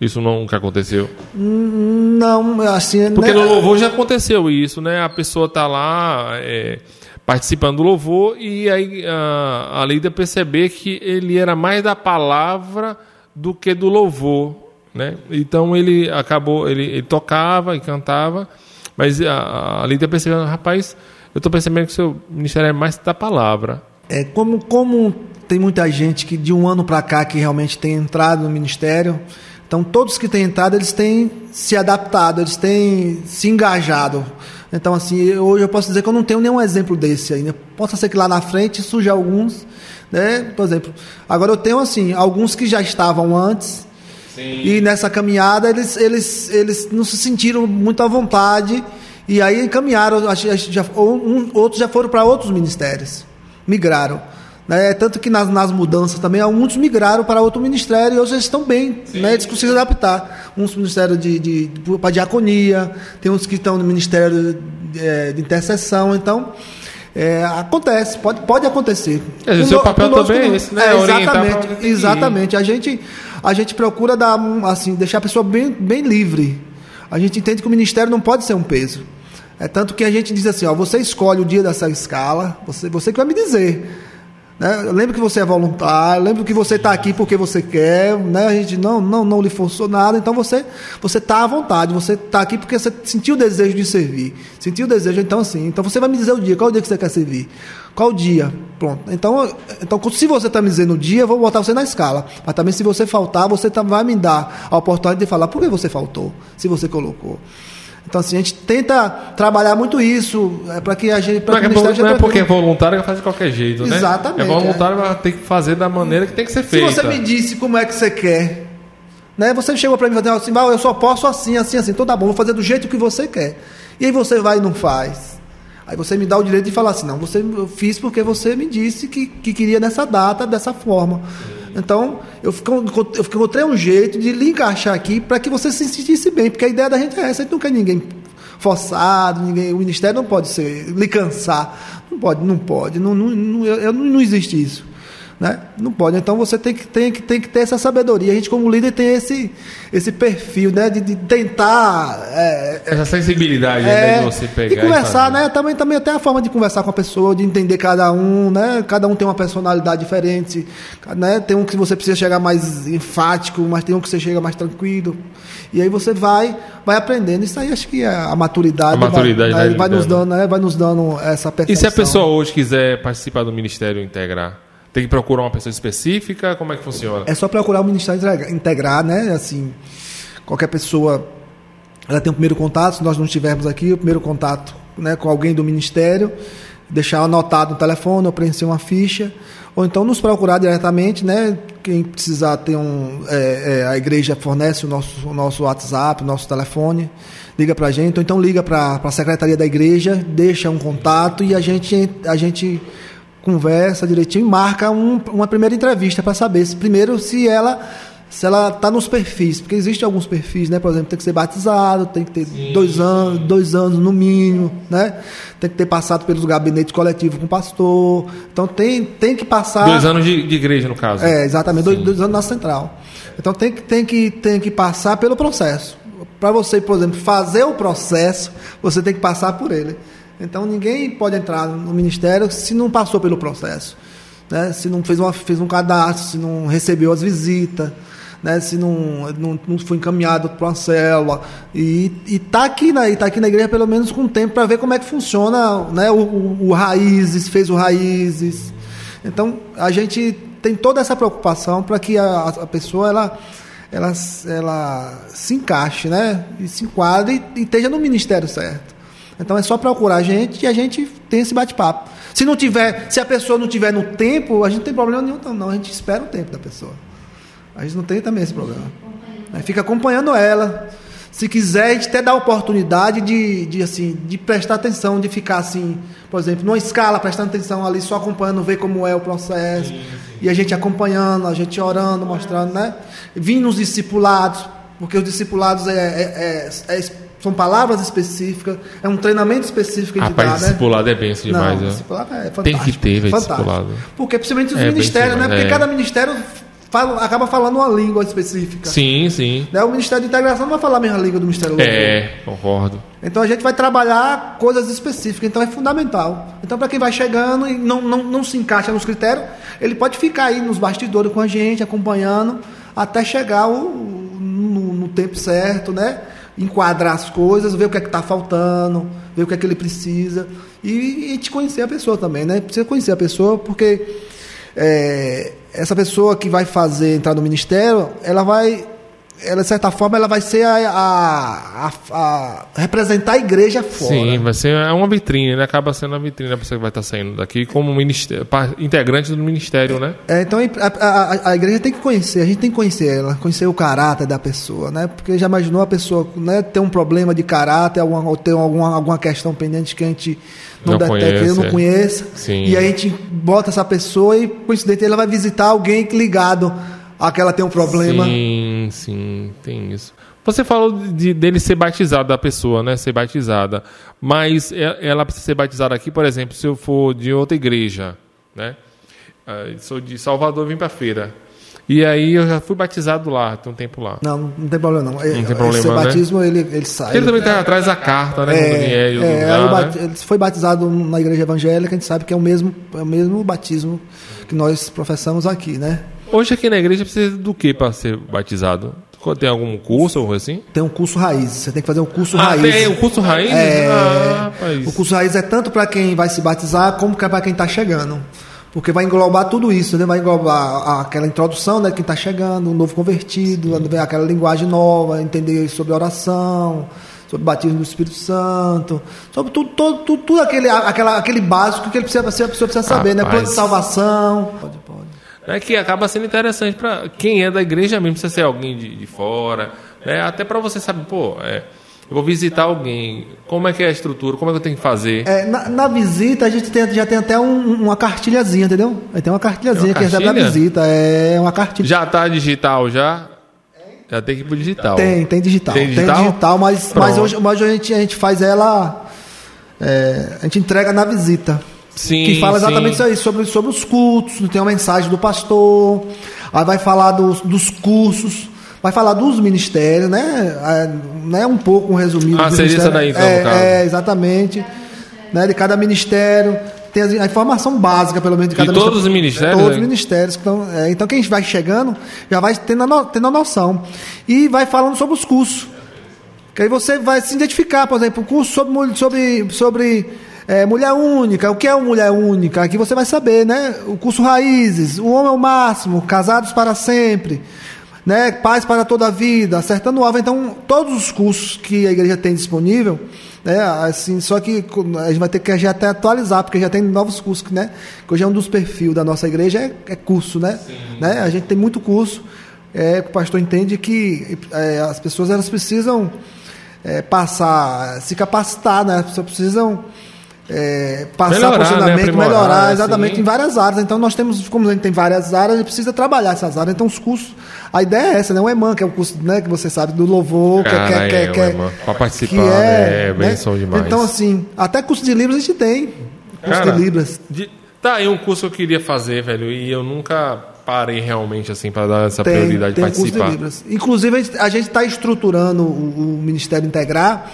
isso nunca aconteceu? Não, assim... Porque né? no louvor já aconteceu isso, né? A pessoa está lá é, participando do louvor e aí a, a líder perceber que ele era mais da palavra do que do louvor. Né? Então ele acabou, ele, ele tocava e cantava, mas a, a Lídia percebendo, rapaz, eu estou percebendo que o seu ministério é mais da palavra. É como, como tem muita gente que de um ano para cá que realmente tem entrado no ministério, então todos que têm entrado eles têm se adaptado, eles têm se engajado. Então assim, hoje eu posso dizer que eu não tenho nenhum exemplo desse ainda. Possa ser que lá na frente surja alguns, né? Por exemplo, agora eu tenho assim alguns que já estavam antes Sim. E nessa caminhada eles, eles, eles não se sentiram muito à vontade e aí encaminharam, já, um, outros já foram para outros ministérios, migraram. Né? Tanto que nas, nas mudanças também, alguns migraram para outro ministério e outros estão bem, né? eles conseguem adaptar. Uns ministérios de, de, de para diaconia, tem uns que estão no ministério de, é, de intercessão, então. É, acontece, pode, pode acontecer. É, o seu papel também é esse, né? É, exatamente, exatamente. A gente, a gente procura dar, assim, deixar a pessoa bem, bem livre. A gente entende que o ministério não pode ser um peso. É tanto que a gente diz assim, ó, você escolhe o dia dessa escala, você, você que vai me dizer. Né? Lembra que você é voluntário, lembra que você está aqui porque você quer, né? a gente não, não, não lhe forçou nada, então você você está à vontade, você está aqui porque você sentiu o desejo de servir, sentiu o desejo, então assim, então você vai me dizer o dia, qual é o dia que você quer servir, qual o dia, pronto. Então, então se você está me dizendo o dia, eu vou botar você na escala, mas também se você faltar, você tá, vai me dar a oportunidade de falar por que você faltou, se você colocou. Então, assim, a gente tenta trabalhar muito isso é, para que a gente. Pra não, que não é porque é voluntário que faz de qualquer jeito, né? Exatamente. É voluntário, é. tem que fazer da maneira que tem que ser feita. Se você me disse como é que você quer, né? Você chegou para mim e falou assim, eu só posso assim, assim, assim. Então tá bom, vou fazer do jeito que você quer. E aí você vai e não faz. Aí você me dá o direito de falar assim, não, você eu fiz porque você me disse que, que queria nessa data, dessa forma. Então, eu, eu encontrei um jeito de lhe encaixar aqui para que você se sentisse bem, porque a ideia da gente é essa, a gente não quer ninguém forçado, ninguém, o ministério não pode ser, lhe cansar. Não pode, não pode, não, não, não, eu, não existe isso. Né? Não pode. Então você tem que, tem, que, tem que ter essa sabedoria. A gente, como líder, tem esse, esse perfil né? de, de tentar. É, essa sensibilidade né, é, né? de você pegar. E conversar, e né? Também, também até a forma de conversar com a pessoa, de entender cada um, né? Cada um tem uma personalidade diferente. Né? Tem um que você precisa chegar mais enfático, mas tem um que você chega mais tranquilo. E aí você vai, vai aprendendo. Isso aí acho que é a maturidade. A maturidade vai, né, vai nos dando, né? vai nos dando essa perfeição. E se a pessoa hoje quiser participar do Ministério Integrar? Tem que procurar uma pessoa específica? Como é que funciona? É só procurar o Ministério Integrar, né? Assim, qualquer pessoa ela tem o primeiro contato, se nós não estivermos aqui, o primeiro contato né, com alguém do Ministério, deixar anotado no telefone ou preencher uma ficha, ou então nos procurar diretamente, né? Quem precisar ter um. É, é, a igreja fornece o nosso, o nosso WhatsApp, o nosso telefone, liga para a gente, ou então liga para a secretaria da igreja, deixa um contato e a gente, a gente conversa direitinho e marca um, uma primeira entrevista para saber se primeiro se ela se ela está nos perfis, porque existem alguns perfis, né? Por exemplo, tem que ser batizado, tem que ter sim, dois anos, dois anos no mínimo, né? Tem que ter passado pelos gabinetes coletivos com o pastor. Então tem, tem que passar. Dois anos de, de igreja, no caso. É, exatamente, dois, dois, anos na central. Então tem que, tem que, tem que passar pelo processo. Para você, por exemplo, fazer o processo, você tem que passar por ele. Então ninguém pode entrar no ministério se não passou pelo processo. Né? Se não fez, uma, fez um cadastro, se não recebeu as visitas, né? se não, não, não foi encaminhado para uma célula. E está aqui, na, tá aqui na igreja pelo menos com tempo para ver como é que funciona né? o, o, o Raízes, fez o Raízes. Então a gente tem toda essa preocupação para que a, a pessoa ela ela, ela se encaixe, né? E se enquadre e, e esteja no ministério certo. Então é só procurar a gente e a gente tem esse bate-papo. Se não tiver, se a pessoa não tiver no tempo, a gente não tem problema nenhum, não. A gente espera o tempo da pessoa. A gente não tem também esse problema. Aí fica acompanhando ela. Se quiser, a gente até dá a oportunidade de, de, assim, de prestar atenção, de ficar assim, por exemplo, numa escala, prestando atenção ali, só acompanhando, ver como é o processo. Sim, sim. E a gente acompanhando, a gente orando, mostrando, né? Vindo os discipulados, porque os discipulados é, é, é, é são palavras específicas, é um treinamento específico que Rapaz, dá, né? discipulado é benção demais. Não, discipulado é fantástico. Tem que ter, velho, discipulado. Porque principalmente os é ministérios, né? Porque é. cada ministério fala, acaba falando uma língua específica. Sim, sim. Né? O Ministério de Integração não vai falar a mesma língua do Ministério Louvor. É, concordo. Então a gente vai trabalhar coisas específicas, então é fundamental. Então, para quem vai chegando e não, não, não se encaixa nos critérios, ele pode ficar aí nos bastidores com a gente, acompanhando, até chegar o, no, no tempo certo, né? Enquadrar as coisas, ver o que é que está faltando, ver o que é que ele precisa e, e te conhecer a pessoa também, né? Precisa conhecer a pessoa porque é, essa pessoa que vai fazer entrar no ministério, ela vai ela, de certa forma, ela vai ser a, a, a, a, representar a igreja fora. Sim, vai ser é uma vitrine, né? Acaba sendo uma vitrine a pessoa que vai estar saindo daqui como ministério, integrante do ministério, né? É, então a, a, igreja tem que conhecer, a gente tem que conhecer ela, conhecer o caráter da pessoa, né? Porque já imaginou a pessoa né, ter um problema de caráter, alguma, ou ter alguma, alguma questão pendente que a gente não, não detecta, eu não é. conheça. Sim. E a gente bota essa pessoa e, coincidente, ela vai visitar alguém ligado aquela tem um problema. Sim, sim, tem isso. Você falou de, dele ser batizado, da pessoa, né? Ser batizada. Mas ela precisa ser batizada aqui, por exemplo, se eu for de outra igreja, né? Uh, sou de Salvador, vim para feira. E aí eu já fui batizado lá, tem um tempo lá. Não, não tem problema não. Não tem problema, Esse né? batismo ele, ele sai. Ele também está atrás da carta, né? É, é, lugar, né? Ele foi batizado na igreja evangélica, a gente sabe que é o mesmo, é o mesmo batismo que nós professamos aqui, né? Hoje aqui na igreja precisa do que para ser batizado? Tem algum curso ou assim? Tem um curso raiz. Você tem que fazer um curso ah, raiz. Tem um curso raiz? É, ah, o curso raiz é tanto para quem vai se batizar como para quem está chegando. Porque vai englobar tudo isso, né? vai englobar aquela introdução, né? Quem está chegando, um novo convertido, Sim. aquela linguagem nova, entender sobre oração, sobre o batismo do Espírito Santo, sobre tudo, todo, tudo, tudo aquele, aquela, aquele básico que ele precisa, a pessoa precisa saber, Rapaz. né? Plano de salvação. Pode, pode né, que acaba sendo interessante para quem é da igreja mesmo, precisa ser alguém de, de fora, né, até para você saber, pô, é, eu vou visitar alguém, como é que é a estrutura, como é que eu tenho que fazer? É, na, na, visita a gente tem, já tem até um, uma cartilhazinha, entendeu? Tem uma cartilhazinha uma que recebe na visita, é uma cartilha. Já está digital já? Já tem que ir pro digital. Tem, tem digital. Tem digital, tem digital mas, mas hoje, mas hoje a, gente, a gente faz ela. É, a gente entrega na visita. Sim, que fala exatamente sim. isso aí, sobre, sobre os cultos, tem uma mensagem do pastor, aí vai falar dos, dos cursos, vai falar dos ministérios, né? É, né um pouco um resumido. Ah, seria isso daí, então, é, é, exatamente. Né, de cada ministério. Tem a informação básica, pelo menos, de cada de todos os ministérios? Todos os né? ministérios. Então, é, então, quem vai chegando já vai tendo a, tendo a noção. E vai falando sobre os cursos. Que aí você vai se identificar, por exemplo, o curso sobre, sobre, sobre é, mulher única, o que é uma mulher única? Aqui você vai saber, né? O curso Raízes, o homem é o máximo, casados para sempre, né? Paz para toda a vida, acertando o alvo. Então, todos os cursos que a igreja tem disponível, né? Assim, só que a gente vai ter que já até atualizar, porque já tem novos cursos, né? Que hoje é um dos perfis da nossa igreja, é, é curso, né? né? A gente tem muito curso. É, o pastor entende que é, as pessoas elas precisam é, passar, se capacitar, né? As pessoas precisam é, passar melhorar, funcionamento, né? melhorar, exatamente sim. em várias áreas. Então nós temos, como a gente tem várias áreas, a gente precisa trabalhar essas áreas. Então os cursos, a ideia é essa, né? O EMAN, que é o curso né, que você sabe do louvor, Cara, que, é, que, é, que, é, Para participar, que é, é bem né? demais. Então assim, até curso de Libras a gente tem. Curso Cara, de Libras. De, tá aí um curso que eu queria fazer, velho, e eu nunca parei realmente assim para dar essa tem, prioridade de participar. Curso de Libras. Inclusive a gente está estruturando o, o Ministério Integrar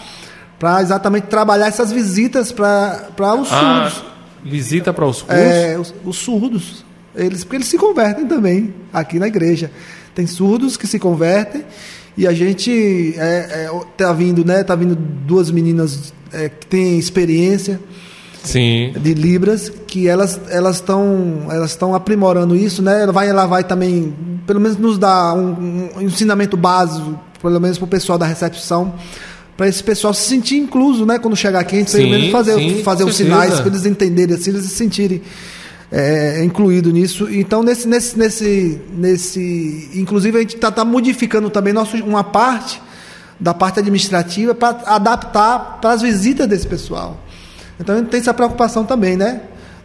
para exatamente trabalhar essas visitas para os ah, surdos. Visita para os surdos? É, os, os, surdos. Eles, porque eles se convertem também aqui na igreja. Tem surdos que se convertem e a gente é, é, tá vindo, né? Tá vindo duas meninas é, que têm experiência Sim. de libras que elas elas estão elas estão aprimorando isso né ela vai ela vai também pelo menos nos dar um, um ensinamento básico pelo menos para o pessoal da recepção para esse pessoal se sentir incluso né quando chegar aqui a gente pelo Sim, menos fazer sim, fazer os certeza. sinais para eles entenderem assim eles se sentirem é, incluído nisso então nesse nesse nesse nesse inclusive a gente está tá modificando também nosso uma parte da parte administrativa para adaptar para as visitas desse pessoal então a gente tem essa preocupação também, né?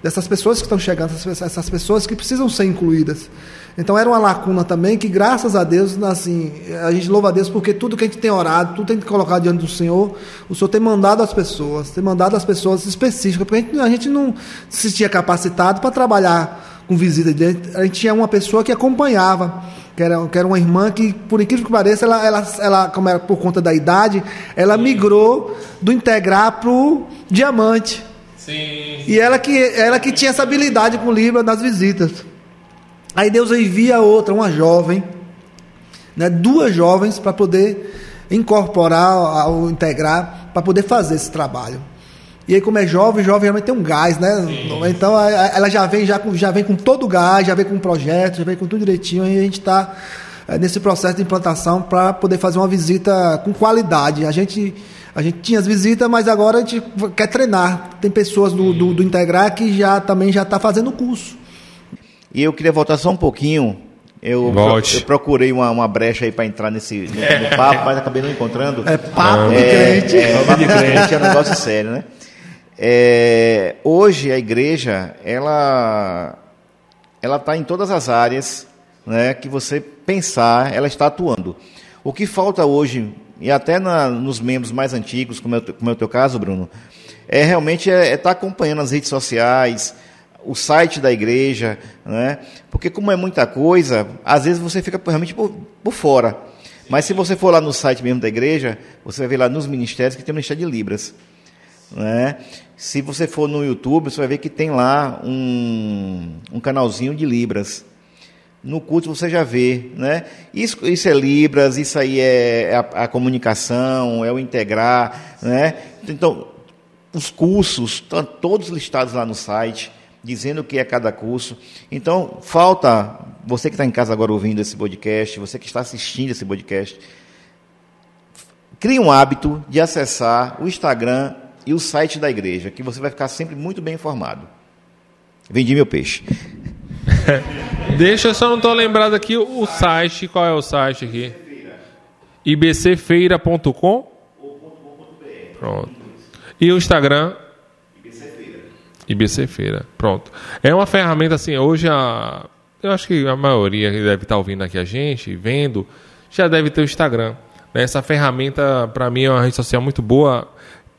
Dessas pessoas que estão chegando, essas, pessoas que precisam ser incluídas. Então era uma lacuna também que, graças a Deus, assim, a gente louva a Deus porque tudo que a gente tem orado, tudo que a gente colocado diante do Senhor, o Senhor tem mandado as pessoas, tem mandado as pessoas específicas, porque a gente, a gente não se sentia capacitado para trabalhar com visita. A gente tinha uma pessoa que acompanhava, que era, que era uma irmã que, por incrível que pareça, ela, ela, ela como era por conta da idade, ela migrou do integrar para o diamante. Sim. E ela que, ela que tinha essa habilidade com o Libra nas visitas. Aí Deus envia outra, uma jovem, né, duas jovens para poder incorporar ao integrar, para poder fazer esse trabalho. E aí, como é jovem, jovem realmente tem um gás, né? Então a- a- ela já vem, já, com, já vem com todo o gás, já vem com um projeto, já vem com tudo direitinho, e a gente está nesse processo de implantação para poder fazer uma visita com qualidade. A gente, a gente tinha as visitas, mas agora a gente quer treinar. Tem pessoas do, do, do Integrar que já também já está fazendo o curso. E eu queria voltar só um pouquinho. Eu, Volte. eu procurei uma, uma brecha aí para entrar nesse no, no papo, mas acabei não encontrando. É papo de É, crente. É, papo de crente é um negócio sério, né? É, hoje a igreja, ela ela está em todas as áreas né, que você pensar, ela está atuando. O que falta hoje, e até na- nos membros mais antigos, como é, o teu- como é o teu caso, Bruno, é realmente estar é, estar acompanhando as redes sociais, o site da igreja, né? porque como é muita coisa, às vezes você fica realmente por, por fora. Mas se você for lá no site mesmo da igreja, você vai ver lá nos ministérios que tem o Ministério de Libras. Né? Se você for no YouTube, você vai ver que tem lá um, um canalzinho de Libras. No culto você já vê, né? Isso, isso é Libras, isso aí é a, a comunicação, é o integrar, né? Então, os cursos estão todos listados lá no site, dizendo o que é cada curso. Então, falta, você que está em casa agora ouvindo esse podcast, você que está assistindo esse podcast, crie um hábito de acessar o Instagram e o site da igreja, que você vai ficar sempre muito bem informado. Vendi meu peixe. Deixa eu só não tô lembrado aqui o site. Qual é o site aqui? ibcfeira.com? Pronto. E o Instagram? IBC Feira. Pronto. É uma ferramenta assim, hoje a. Eu acho que a maioria que deve estar ouvindo aqui a gente, vendo, já deve ter o Instagram. né? Essa ferramenta, para mim, é uma rede social muito boa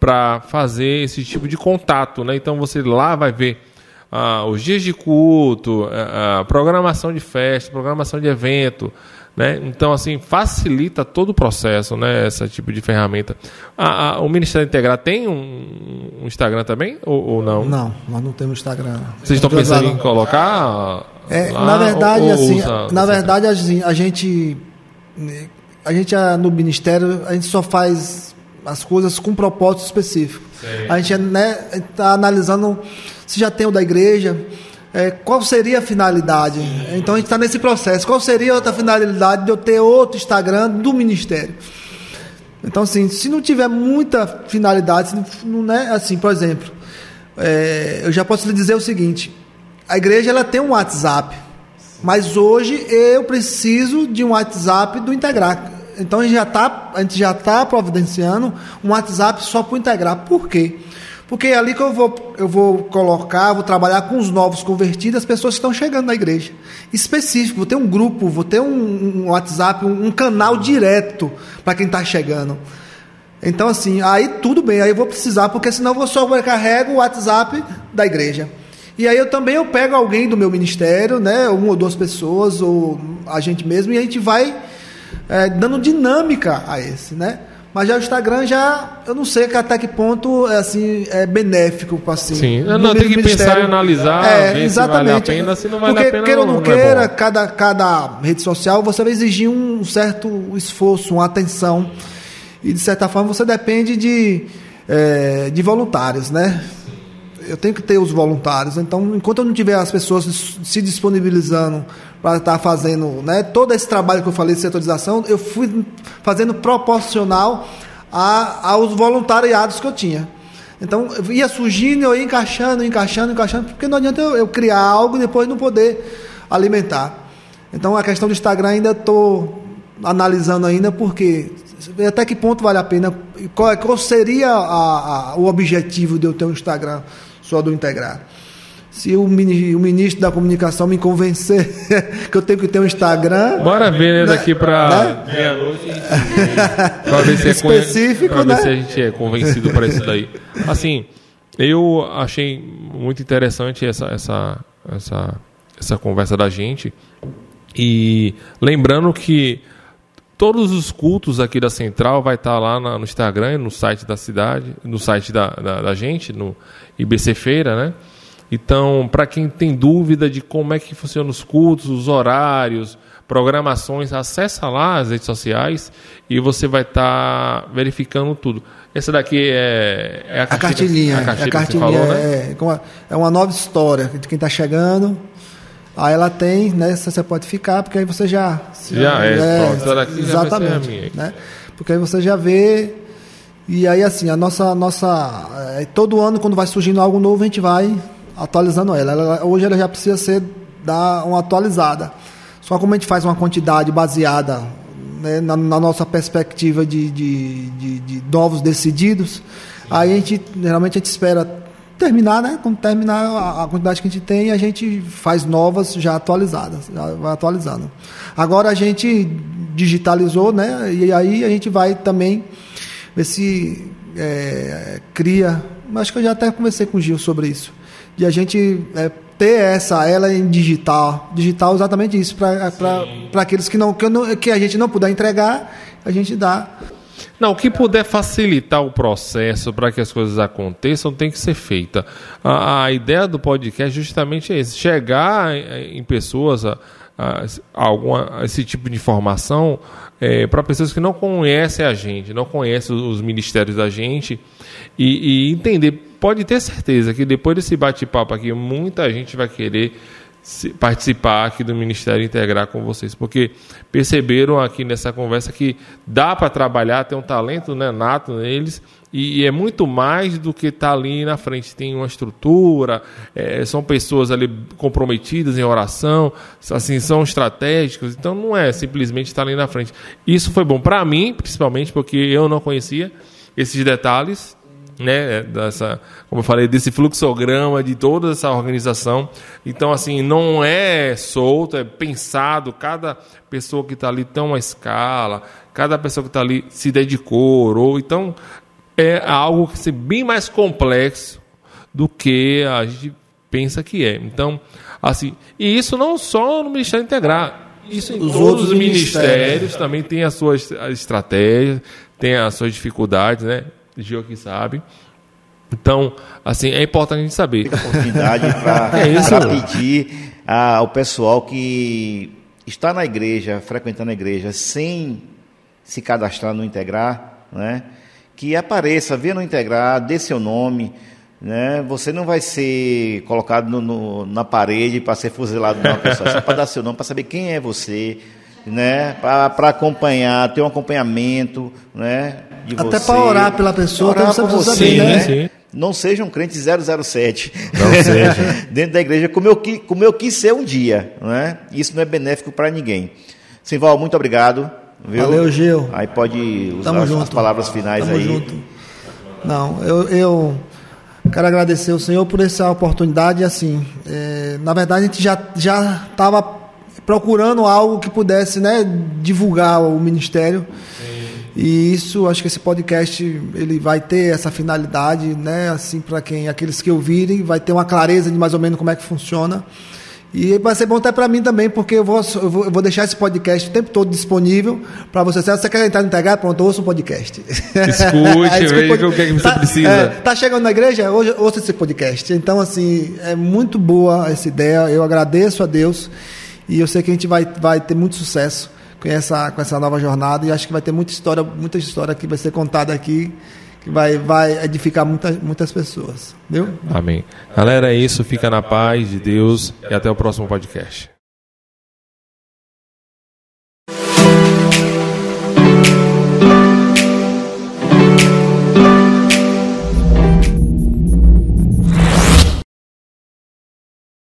para fazer esse tipo de contato. Né? Então você lá vai ver ah, os dias de culto, a, a programação de festa, programação de evento. Né? Então, assim, facilita todo o processo, né? Esse tipo de ferramenta. A- a- o Ministério Integrar tem um, um Instagram também? Ou, ou não? Não, nós não temos Instagram. Vocês estão lá, pensando em colocar? É, lá, na verdade, ou- ou assim, usa- na verdade, assim, a gente, a gente ah, no ministério, a gente só faz as coisas com propósito específico. A gente né, está analisando se já tem o da igreja, é, qual seria a finalidade. Então a gente está nesse processo. Qual seria outra finalidade de eu ter outro Instagram do ministério? Então, assim, se não tiver muita finalidade, não, não né, assim, por exemplo, é, eu já posso lhe dizer o seguinte: a igreja ela tem um WhatsApp, mas hoje eu preciso de um WhatsApp do Integrar. Então a gente já está tá providenciando um WhatsApp só para o Integrar. Por quê? Porque é ali que eu vou, eu vou colocar, vou trabalhar com os novos convertidos, as pessoas que estão chegando na igreja. Específico, vou ter um grupo, vou ter um, um WhatsApp, um, um canal direto para quem está chegando. Então, assim, aí tudo bem, aí eu vou precisar, porque senão eu vou sobrecarrego o WhatsApp da igreja. E aí eu também eu pego alguém do meu ministério, né, uma ou duas pessoas, ou a gente mesmo, e a gente vai é, dando dinâmica a esse, né? Mas já o Instagram já, eu não sei até que ponto é assim é benéfico assim. Sim, no não, tem que ministério. pensar e analisar, É, ver se exatamente. vale a pena, se não vale Porque, a pena, queira ou não, não não é queira, bom. cada, cada rede social você vai exigir um certo esforço, uma atenção. E de certa forma você depende de, é, de voluntários, né? eu tenho que ter os voluntários. Então, enquanto eu não tiver as pessoas se disponibilizando para estar fazendo né, todo esse trabalho que eu falei de setorização, eu fui fazendo proporcional a, aos voluntariados que eu tinha. Então, ia surgindo, eu ia encaixando, encaixando, encaixando, porque não adianta eu, eu criar algo e depois não poder alimentar. Então, a questão do Instagram ainda estou analisando ainda, porque até que ponto vale a pena, qual, qual seria a, a, o objetivo de eu ter um Instagram só do Integrar? Se o, mini, o, ministro da comunicação me convencer que eu tenho que ter um Instagram. Bora ver né, daqui para né? meia-noite. para ver se é específico, pra né? ver se a gente é convencido para isso daí. Assim, eu achei muito interessante essa, essa, essa, essa conversa da gente. E lembrando que Todos os cultos aqui da Central vai estar lá no Instagram e no site da cidade, no site da, da, da gente, no IBC Feira, né? Então, para quem tem dúvida de como é que funcionam os cultos, os horários, programações, acessa lá as redes sociais e você vai estar tá verificando tudo. Essa daqui é, é a, a cartilhinha. A cartilha, é, a cartilhinha falou, é, né? é uma nova história de quem está chegando. Aí ela tem, né? Você pode ficar, porque aí você já. Já é, é pronto. Daqui exatamente. minha. Né? Porque aí você já vê. E aí, assim, a nossa. nossa é, todo ano, quando vai surgindo algo novo, a gente vai atualizando ela. ela. Hoje ela já precisa ser dar uma atualizada. Só como a gente faz uma quantidade baseada né, na, na, nossa perspectiva de, de, de, de novos decididos, aí a gente geralmente a gente espera terminar, né? Quando terminar a, a, quantidade que a gente tem, a gente faz novas já atualizadas, já vai atualizando. Agora a gente digitalizou, né? E aí a gente vai também ver se é, cria. Acho que eu já até conversei com o Gil sobre isso. De a gente é, ter essa ela em digital, digital exatamente isso para aqueles que não, que, não que a gente não puder entregar, a gente dá. Não, o que puder facilitar o processo para que as coisas aconteçam tem que ser feita. A, a ideia do podcast justamente é esse, chegar em, em pessoas a, a, a, alguma, esse tipo de informação é, para pessoas que não conhecem a gente, não conhecem os, os ministérios da gente e, e entender. Pode ter certeza que depois desse bate-papo aqui, muita gente vai querer participar aqui do Ministério Integrar com vocês, porque perceberam aqui nessa conversa que dá para trabalhar, tem um talento né, nato neles, e, é muito mais do que estar tá ali na frente. Tem uma estrutura, é, são pessoas ali comprometidas em oração, assim, são estratégicos, então não é simplesmente estar ali na frente. Isso foi bom para mim, principalmente porque eu não conhecia esses detalhes, né, dessa, como eu falei, desse fluxograma de toda essa organização. Então, assim, não é solto, é pensado, cada pessoa que está ali tem uma escala, cada pessoa que está ali se dedicou, orou. Então, é algo que é bem mais complexo do que a gente pensa que é. Então, assim, e isso não só no Ministério Integrar, isso em os todos os ministérios, ministérios também tem as suas estratégias, tem as suas dificuldades, né? Gil aqui sabe. Então, assim, é importante a gente saber. A oportunidade para é pedir ao pessoal que está na igreja, frequentando a igreja, sem se cadastrar no Integrar, né? Que apareça, venha no Integrar, dê seu nome, né? Você não vai ser colocado no, no, na parede para ser fuzilado de uma pessoa, só para dar seu nome, para saber quem é você, né? Para acompanhar, ter um acompanhamento, né? De Até para orar pela pessoa, orar por você, saber, né? Sim. Não seja um crente 007. Não seja. Dentro da igreja, como eu, como eu quis ser um dia, né? Isso não é benéfico para ninguém. Simval, muito obrigado. Viu? Valeu, Gil. Aí pode usar as, as, palavras finais Tamo aí. Junto. Não, eu, eu quero agradecer ao Senhor por essa oportunidade. Assim, é, na verdade, a gente já já estava procurando algo que pudesse né, divulgar o ministério. Sim. E isso, acho que esse podcast ele vai ter essa finalidade, né, assim para quem aqueles que ouvirem, vai ter uma clareza de mais ou menos como é que funciona. E vai ser bom até para mim também, porque eu vou, eu vou, deixar esse podcast o tempo todo disponível para você. Se você quer entrar no Integrar, pronto, ouça o podcast. Escute, veja o que, é que você tá, precisa. É, tá chegando na igreja? Hoje, ouça esse podcast. Então, assim, é muito boa essa ideia. Eu agradeço a Deus. E eu sei que a gente vai, vai ter muito sucesso com essa, com essa nova jornada e acho que vai ter muita história, muita história que vai ser contada aqui, que vai, vai edificar muitas, muitas pessoas. Viu? Amém. Galera, é isso. Fica na paz de Deus e até o próximo podcast.